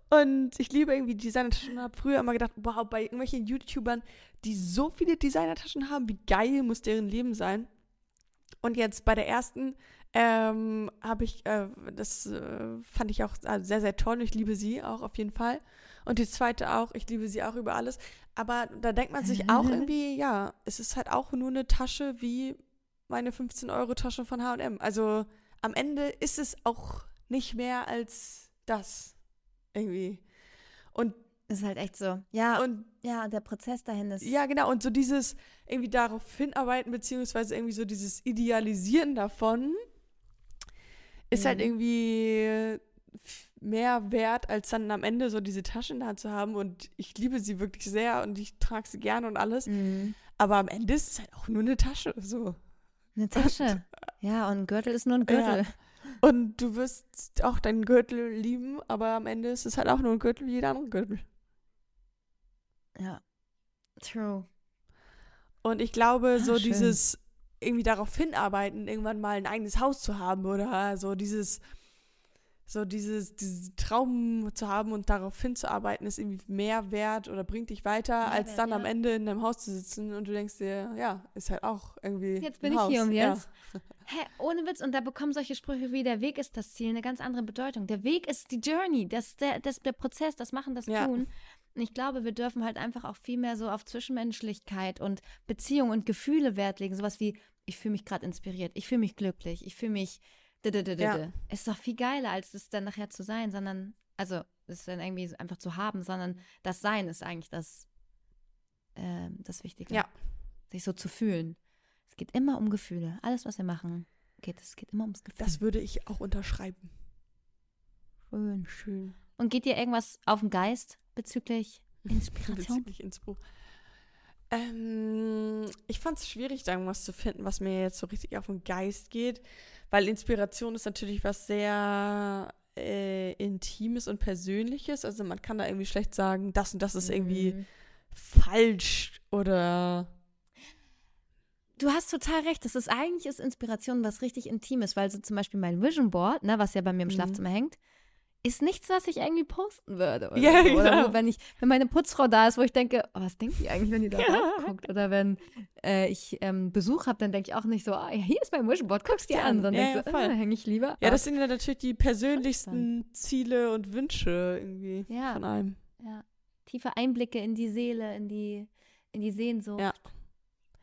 [SPEAKER 1] Und ich liebe irgendwie Designertaschen und habe früher immer gedacht, wow, bei irgendwelchen YouTubern, die so viele Designertaschen haben, wie geil muss deren Leben sein. Und jetzt bei der ersten ähm, habe ich, äh, das äh, fand ich auch äh, sehr, sehr toll. Ich liebe sie auch auf jeden Fall. Und die zweite auch, ich liebe sie auch über alles. Aber da denkt man sich auch irgendwie, ja, es ist halt auch nur eine Tasche wie meine 15-Euro-Tasche von HM. Also am Ende ist es auch nicht mehr als das. Irgendwie. Und,
[SPEAKER 2] Ist halt echt so. Ja,
[SPEAKER 1] und
[SPEAKER 2] ja, der Prozess dahin ist.
[SPEAKER 1] ja, genau. Und so dieses irgendwie darauf hinarbeiten, beziehungsweise irgendwie so dieses Idealisieren davon, ist halt
[SPEAKER 2] Mhm.
[SPEAKER 1] irgendwie f- mehr wert, als dann am Ende so diese Tasche in der Hand zu haben. Und ich liebe sie wirklich sehr und ich trage sie gerne und alles.
[SPEAKER 2] Mhm.
[SPEAKER 1] Aber am Ende ist es halt auch nur eine Tasche. So.
[SPEAKER 2] Eine Tasche. ja, und ein Gürtel ist nur ein Gürtel.
[SPEAKER 1] Und du wirst auch deinen Gürtel lieben, aber am Ende ist es halt auch nur ein Gürtel wie jeder andere Gürtel.
[SPEAKER 2] Ja. True.
[SPEAKER 1] Und ich glaube, so
[SPEAKER 2] Ah, schön.
[SPEAKER 1] dieses irgendwie darauf hinarbeiten, irgendwann mal ein eigenes Haus zu haben oder so dieses so dieses, diesen Traum zu haben und darauf hinzuarbeiten, ist irgendwie mehr wert oder bringt dich weiter, als
[SPEAKER 2] Mehrwert,
[SPEAKER 1] dann am
[SPEAKER 2] ja.
[SPEAKER 1] Ende in deinem Haus zu sitzen und du denkst dir, ja, ist halt auch irgendwie.
[SPEAKER 2] Jetzt bin ich hier
[SPEAKER 1] Haus.
[SPEAKER 2] und
[SPEAKER 1] Ja.
[SPEAKER 2] jetzt. Hä, ohne Witz. Und da bekommen solche Sprüche wie, der Weg ist das Ziel, eine ganz andere Bedeutung. Der Weg ist die Journey, das, der, das, der Prozess, das Machen, das
[SPEAKER 1] Ja.
[SPEAKER 2] Tun. Und ich glaube, wir dürfen halt einfach auch viel mehr so auf Zwischenmenschlichkeit und Beziehung und Gefühle Wert legen. Sowas wie, ich fühle mich gerade inspiriert, ich fühle mich glücklich, ich fühle mich.
[SPEAKER 1] Ja.
[SPEAKER 2] Ist doch viel geiler, als es dann nachher zu sein, sondern, also, es dann irgendwie einfach zu haben, sondern das Sein ist eigentlich das, ähm, das Wichtige.
[SPEAKER 1] Ja.
[SPEAKER 2] Sich so zu fühlen. Es geht immer um Gefühle. Alles, was wir machen, geht, es geht immer ums Gefühl.
[SPEAKER 1] Das würde ich auch unterschreiben.
[SPEAKER 2] Schön.
[SPEAKER 1] Schön.
[SPEAKER 2] Und geht dir irgendwas auf den Geist bezüglich Inspiration?
[SPEAKER 1] Bezüglich Inspro. Ähm, ich fand es schwierig, da irgendwas zu finden, was mir jetzt so richtig auf den Geist geht, weil Inspiration ist natürlich was sehr äh, Intimes und Persönliches. Also man kann da irgendwie schlecht sagen, das und das ist irgendwie
[SPEAKER 2] Mhm.
[SPEAKER 1] falsch oder
[SPEAKER 2] Du hast total recht. Das ist eigentlich ist Inspiration was richtig Intimes, weil so zum Beispiel mein Vision Board, ne, was ja bei mir im
[SPEAKER 1] Mhm.
[SPEAKER 2] Schlafzimmer hängt, ist nichts, was ich irgendwie posten würde. Oder,
[SPEAKER 1] Ja,
[SPEAKER 2] so. oder
[SPEAKER 1] genau.
[SPEAKER 2] wo, wenn ich, wenn meine Putzfrau da ist, wo ich denke, oh, was denkt die eigentlich, wenn die da
[SPEAKER 1] Ja.
[SPEAKER 2] guckt? Oder wenn äh, ich ähm, Besuch habe, dann denke ich auch nicht so, ah, ja, hier ist mein Vision Board, guck's dir an. Dann
[SPEAKER 1] Ja, ja, voll.
[SPEAKER 2] ah, hänge ich lieber.
[SPEAKER 1] Ja, das sind ja natürlich die persönlichsten Ziele und Wünsche irgendwie
[SPEAKER 2] Ja.
[SPEAKER 1] von einem.
[SPEAKER 2] ja. Tiefe Einblicke in die Seele, in die, in die Sehnsucht.
[SPEAKER 1] Ja.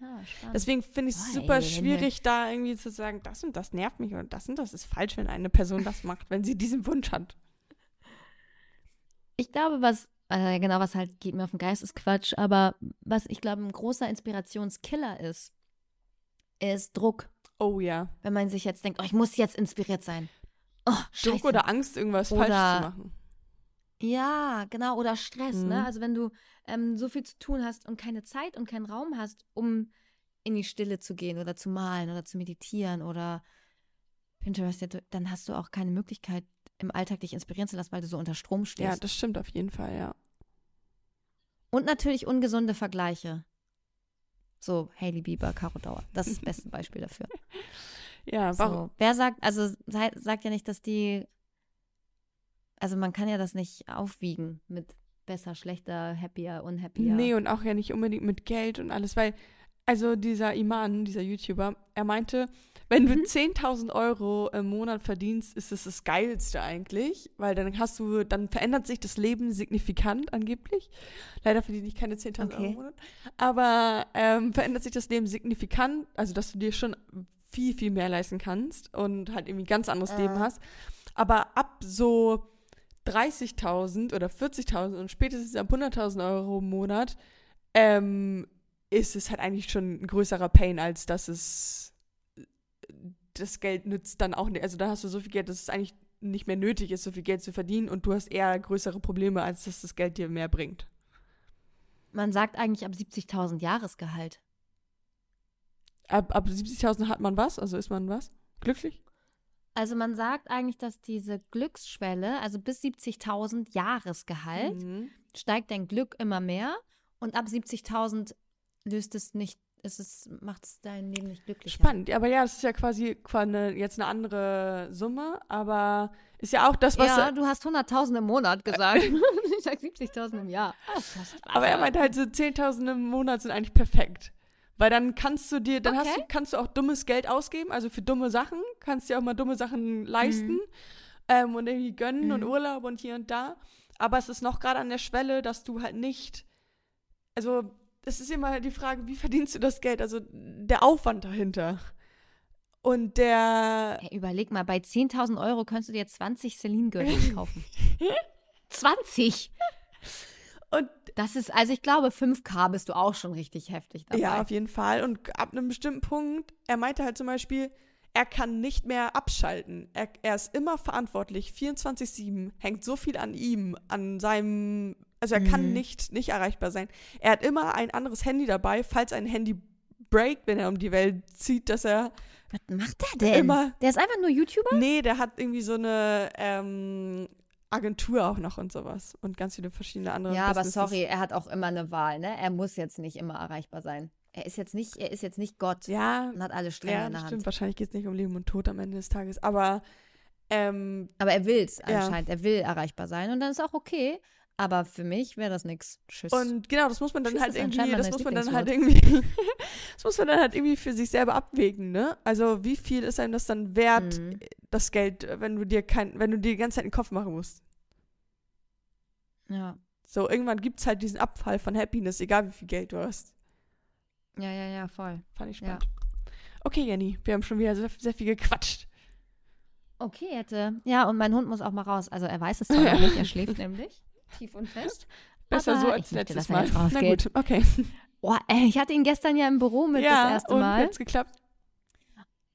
[SPEAKER 2] Ja.
[SPEAKER 1] Deswegen finde ich es super
[SPEAKER 2] ey,
[SPEAKER 1] schwierig, da irgendwie zu sagen, das und das nervt mich und das und das ist falsch, wenn eine Person das macht, wenn sie diesen Wunsch hat.
[SPEAKER 2] Ich glaube, was, äh, genau, was halt geht mir auf den Geist, ist Quatsch, aber was ich glaube, ein großer Inspirationskiller ist, ist Druck.
[SPEAKER 1] Oh ja.
[SPEAKER 2] Wenn man sich jetzt denkt, oh, ich muss jetzt inspiriert sein. Oh.
[SPEAKER 1] Druck oder Angst, irgendwas falsch
[SPEAKER 2] Oder-
[SPEAKER 1] zu machen.
[SPEAKER 2] Ja, genau, oder Stress, ne?
[SPEAKER 1] Mhm.
[SPEAKER 2] Also wenn du ähm, so viel zu tun hast und keine Zeit und keinen Raum hast, um in die Stille zu gehen oder zu malen oder zu meditieren oder Pinterest, dann hast du auch keine Möglichkeit, im Alltag dich inspirieren zu lassen, weil du so unter Strom stehst.
[SPEAKER 1] Ja, das stimmt auf jeden Fall, ja.
[SPEAKER 2] Und natürlich ungesunde Vergleiche. So, Hailey Bieber, Caro Dauer. Das ist das beste Beispiel dafür.
[SPEAKER 1] Ja, warum?
[SPEAKER 2] So, wer sagt, also sagt ja nicht, dass die, also man kann ja das nicht aufwiegen mit besser, schlechter, happier, unhappier.
[SPEAKER 1] Nee, und auch ja nicht unbedingt mit Geld und alles, weil, also dieser Iman, dieser YouTuber, er meinte, wenn du
[SPEAKER 2] Mhm.
[SPEAKER 1] 10.000 Euro im Monat verdienst, ist es das Geilste eigentlich, weil dann hast du, dann verändert sich das Leben signifikant angeblich. Leider verdiene ich keine 10.000 Euro
[SPEAKER 2] Okay.
[SPEAKER 1] im Monat. Aber ähm, verändert sich das Leben signifikant, also dass du dir schon viel, viel mehr leisten kannst und halt irgendwie ein ganz anderes
[SPEAKER 2] Äh.
[SPEAKER 1] Leben hast. Aber ab so 30.000 oder 40.000 und spätestens ab 100.000 Euro im Monat ähm, ist es halt eigentlich schon ein größerer Pain, als dass es das Geld nützt dann auch nicht. Also da hast du so viel Geld, dass es eigentlich nicht mehr nötig ist, so viel Geld zu verdienen und du hast eher größere Probleme, als dass das Geld dir mehr bringt.
[SPEAKER 2] Man sagt eigentlich ab 70.000 Jahresgehalt.
[SPEAKER 1] Ab, ab 70.000 hat man was? Also ist man was? Glücklich?
[SPEAKER 2] Also man sagt eigentlich, dass diese Glücksschwelle, also bis 70.000 Jahresgehalt,
[SPEAKER 1] Mhm.
[SPEAKER 2] steigt dein Glück immer mehr und ab 70.000 löst es nicht, ist es, macht es dein Leben nicht glücklicher.
[SPEAKER 1] Spannend, aber ja, es ist ja quasi, eine, jetzt eine andere Summe, aber ist ja auch das, was.
[SPEAKER 2] Ja, du hast 100.000 im Monat gesagt. ich sag 70.000 im Jahr. Ah, fast.
[SPEAKER 1] aber er meinte halt so 10.000 im Monat sind eigentlich perfekt. Weil dann kannst du dir, dann hast
[SPEAKER 2] Okay.
[SPEAKER 1] du, kannst du auch dummes Geld ausgeben, also für dumme Sachen, kannst dir auch mal dumme Sachen leisten
[SPEAKER 2] Mhm.
[SPEAKER 1] ähm, und irgendwie gönnen und
[SPEAKER 2] Mhm.
[SPEAKER 1] Urlaub und hier und da. Aber es ist noch gerade an der Schwelle, dass du halt nicht, also es ist immer die Frage, wie verdienst du das Geld? Also der Aufwand dahinter. Und der,
[SPEAKER 2] Hey, überleg mal, bei 10.000 Euro könntest du dir 20 Celine-Gürtel kaufen. 20!
[SPEAKER 1] und
[SPEAKER 2] Das ist, also ich glaube, 5K bist du auch schon richtig heftig dabei.
[SPEAKER 1] Ja, auf jeden Fall. Und ab einem bestimmten Punkt, er meinte halt zum Beispiel, er kann nicht mehr abschalten. Er, er ist immer verantwortlich, 24-7, hängt so viel an ihm, an seinem, also er kann
[SPEAKER 2] Mhm.
[SPEAKER 1] nicht, nicht erreichbar sein. Er hat immer ein anderes Handy dabei, falls ein Handy breakt, wenn er um die Welt zieht, dass er,
[SPEAKER 2] Was macht der denn?
[SPEAKER 1] Immer-
[SPEAKER 2] Der ist einfach nur YouTuber?
[SPEAKER 1] nee, der hat irgendwie so eine ähm, Agentur auch noch und sowas und ganz viele verschiedene andere
[SPEAKER 2] Ja, aber
[SPEAKER 1] Businesses.
[SPEAKER 2] sorry, er hat auch immer eine Wahl, ne? Er muss jetzt nicht immer erreichbar sein. Er ist jetzt nicht, er ist jetzt nicht Gott
[SPEAKER 1] Ja,
[SPEAKER 2] und hat alle Stränge
[SPEAKER 1] Ja,
[SPEAKER 2] in der Hand.
[SPEAKER 1] stimmt. Wahrscheinlich geht es nicht um Leben und Tod am Ende des Tages. Aber Ähm,
[SPEAKER 2] Aber er will es
[SPEAKER 1] Ja.
[SPEAKER 2] anscheinend. Er will erreichbar sein und dann ist auch okay. Aber für mich wäre das nix. Tschüss.
[SPEAKER 1] und genau, das muss man dann
[SPEAKER 2] Tschüss
[SPEAKER 1] halt irgendwie, das muss man dann halt irgendwie, das muss man dann halt irgendwie für sich selber abwägen, ne? Also wie viel ist einem das dann wert,
[SPEAKER 2] Mhm.
[SPEAKER 1] das Geld, wenn du dir kein, wenn du dir die ganze Zeit den Kopf machen musst?
[SPEAKER 2] ja.
[SPEAKER 1] So, irgendwann gibt es halt diesen Abfall von Happiness, egal wie viel Geld du hast.
[SPEAKER 2] Ja, ja, ja, voll.
[SPEAKER 1] Fand ich
[SPEAKER 2] Ja.
[SPEAKER 1] spannend. Okay, Jenny, wir haben schon wieder sehr, sehr viel gequatscht.
[SPEAKER 2] Okay, hätte. Ja, und mein Hund muss auch mal raus. Also er weiß es zwar nicht, er schläft nämlich tief und fest.
[SPEAKER 1] Besser
[SPEAKER 2] Aber
[SPEAKER 1] so als letztes Mal. Na
[SPEAKER 2] rausgeht.
[SPEAKER 1] gut, okay.
[SPEAKER 2] Oh, ey, ich hatte ihn gestern ja im Büro mit
[SPEAKER 1] ja,
[SPEAKER 2] das erste
[SPEAKER 1] und
[SPEAKER 2] Mal.
[SPEAKER 1] hat's geklappt?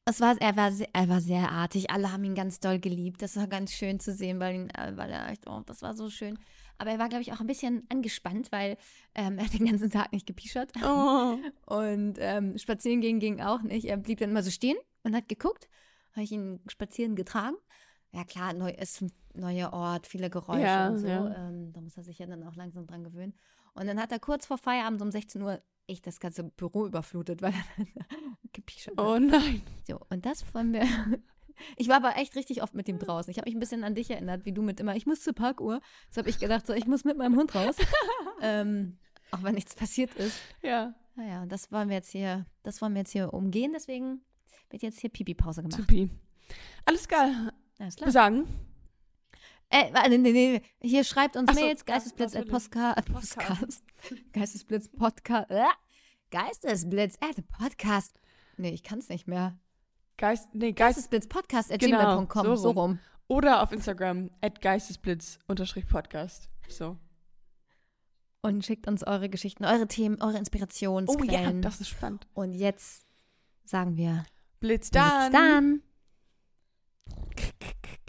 [SPEAKER 2] Es war, er, war sehr, er war sehr artig. Alle haben ihn ganz doll geliebt. Das war ganz schön zu sehen, weil, ihn, äh, weil er echt, oh, das war so schön. Aber er war, glaube ich, auch ein bisschen angespannt, weil ähm, er den ganzen Tag nicht gepischert.
[SPEAKER 1] Oh.
[SPEAKER 2] Und ähm, spazieren gehen ging auch nicht. Er blieb dann immer so stehen und hat geguckt. Habe ich ihn spazieren getragen. Ja klar, neu ist ein neuer Ort, viele Geräusche
[SPEAKER 1] Ja,
[SPEAKER 2] und so.
[SPEAKER 1] ja.
[SPEAKER 2] Ähm, da muss er sich ja dann auch langsam dran gewöhnen. Und dann hat er kurz vor Feierabend um 16 Uhr echt das ganze Büro überflutet, weil er dann gepischert hat.
[SPEAKER 1] oh nein.
[SPEAKER 2] So, und das von mir. Ich war aber echt richtig oft mit ihm draußen. Ich habe mich ein bisschen an dich erinnert, wie du mit immer, ich muss zur Parkuhr. So habe ich gedacht, so, ich muss mit meinem Hund raus. ähm, auch wenn nichts passiert ist.
[SPEAKER 1] Ja,
[SPEAKER 2] Naja, das wollen wir jetzt hier, das wollen wir jetzt hier umgehen, deswegen wird jetzt hier Pipi-Pause gemacht.
[SPEAKER 1] supi. Alles klar.
[SPEAKER 2] Alles klar.
[SPEAKER 1] sagen,
[SPEAKER 2] Äh, nee, nee, nee. Hier schreibt uns
[SPEAKER 1] Ach so,
[SPEAKER 2] Mails, Geistesblitz at
[SPEAKER 1] natürlich.
[SPEAKER 2] Postka, äh,
[SPEAKER 1] Podcast.
[SPEAKER 2] Podcast. Geistesblitz Podcast. Äh, Geistesblitz at Podcast. Nee, ich kann es nicht mehr.
[SPEAKER 1] Geist, nee, Geist,
[SPEAKER 2] Geistesblitz Podcast at
[SPEAKER 1] Genau,
[SPEAKER 2] gmail.com.
[SPEAKER 1] so
[SPEAKER 2] So
[SPEAKER 1] rum. oder auf Instagram, at geistesblitz-podcast. So.
[SPEAKER 2] Und schickt uns eure Geschichten, eure Themen, eure
[SPEAKER 1] Oh ja,
[SPEAKER 2] Inspirationsquellen.
[SPEAKER 1] das ist spannend.
[SPEAKER 2] Und jetzt sagen wir
[SPEAKER 1] Blitz dann.
[SPEAKER 2] dann. ピッピッ。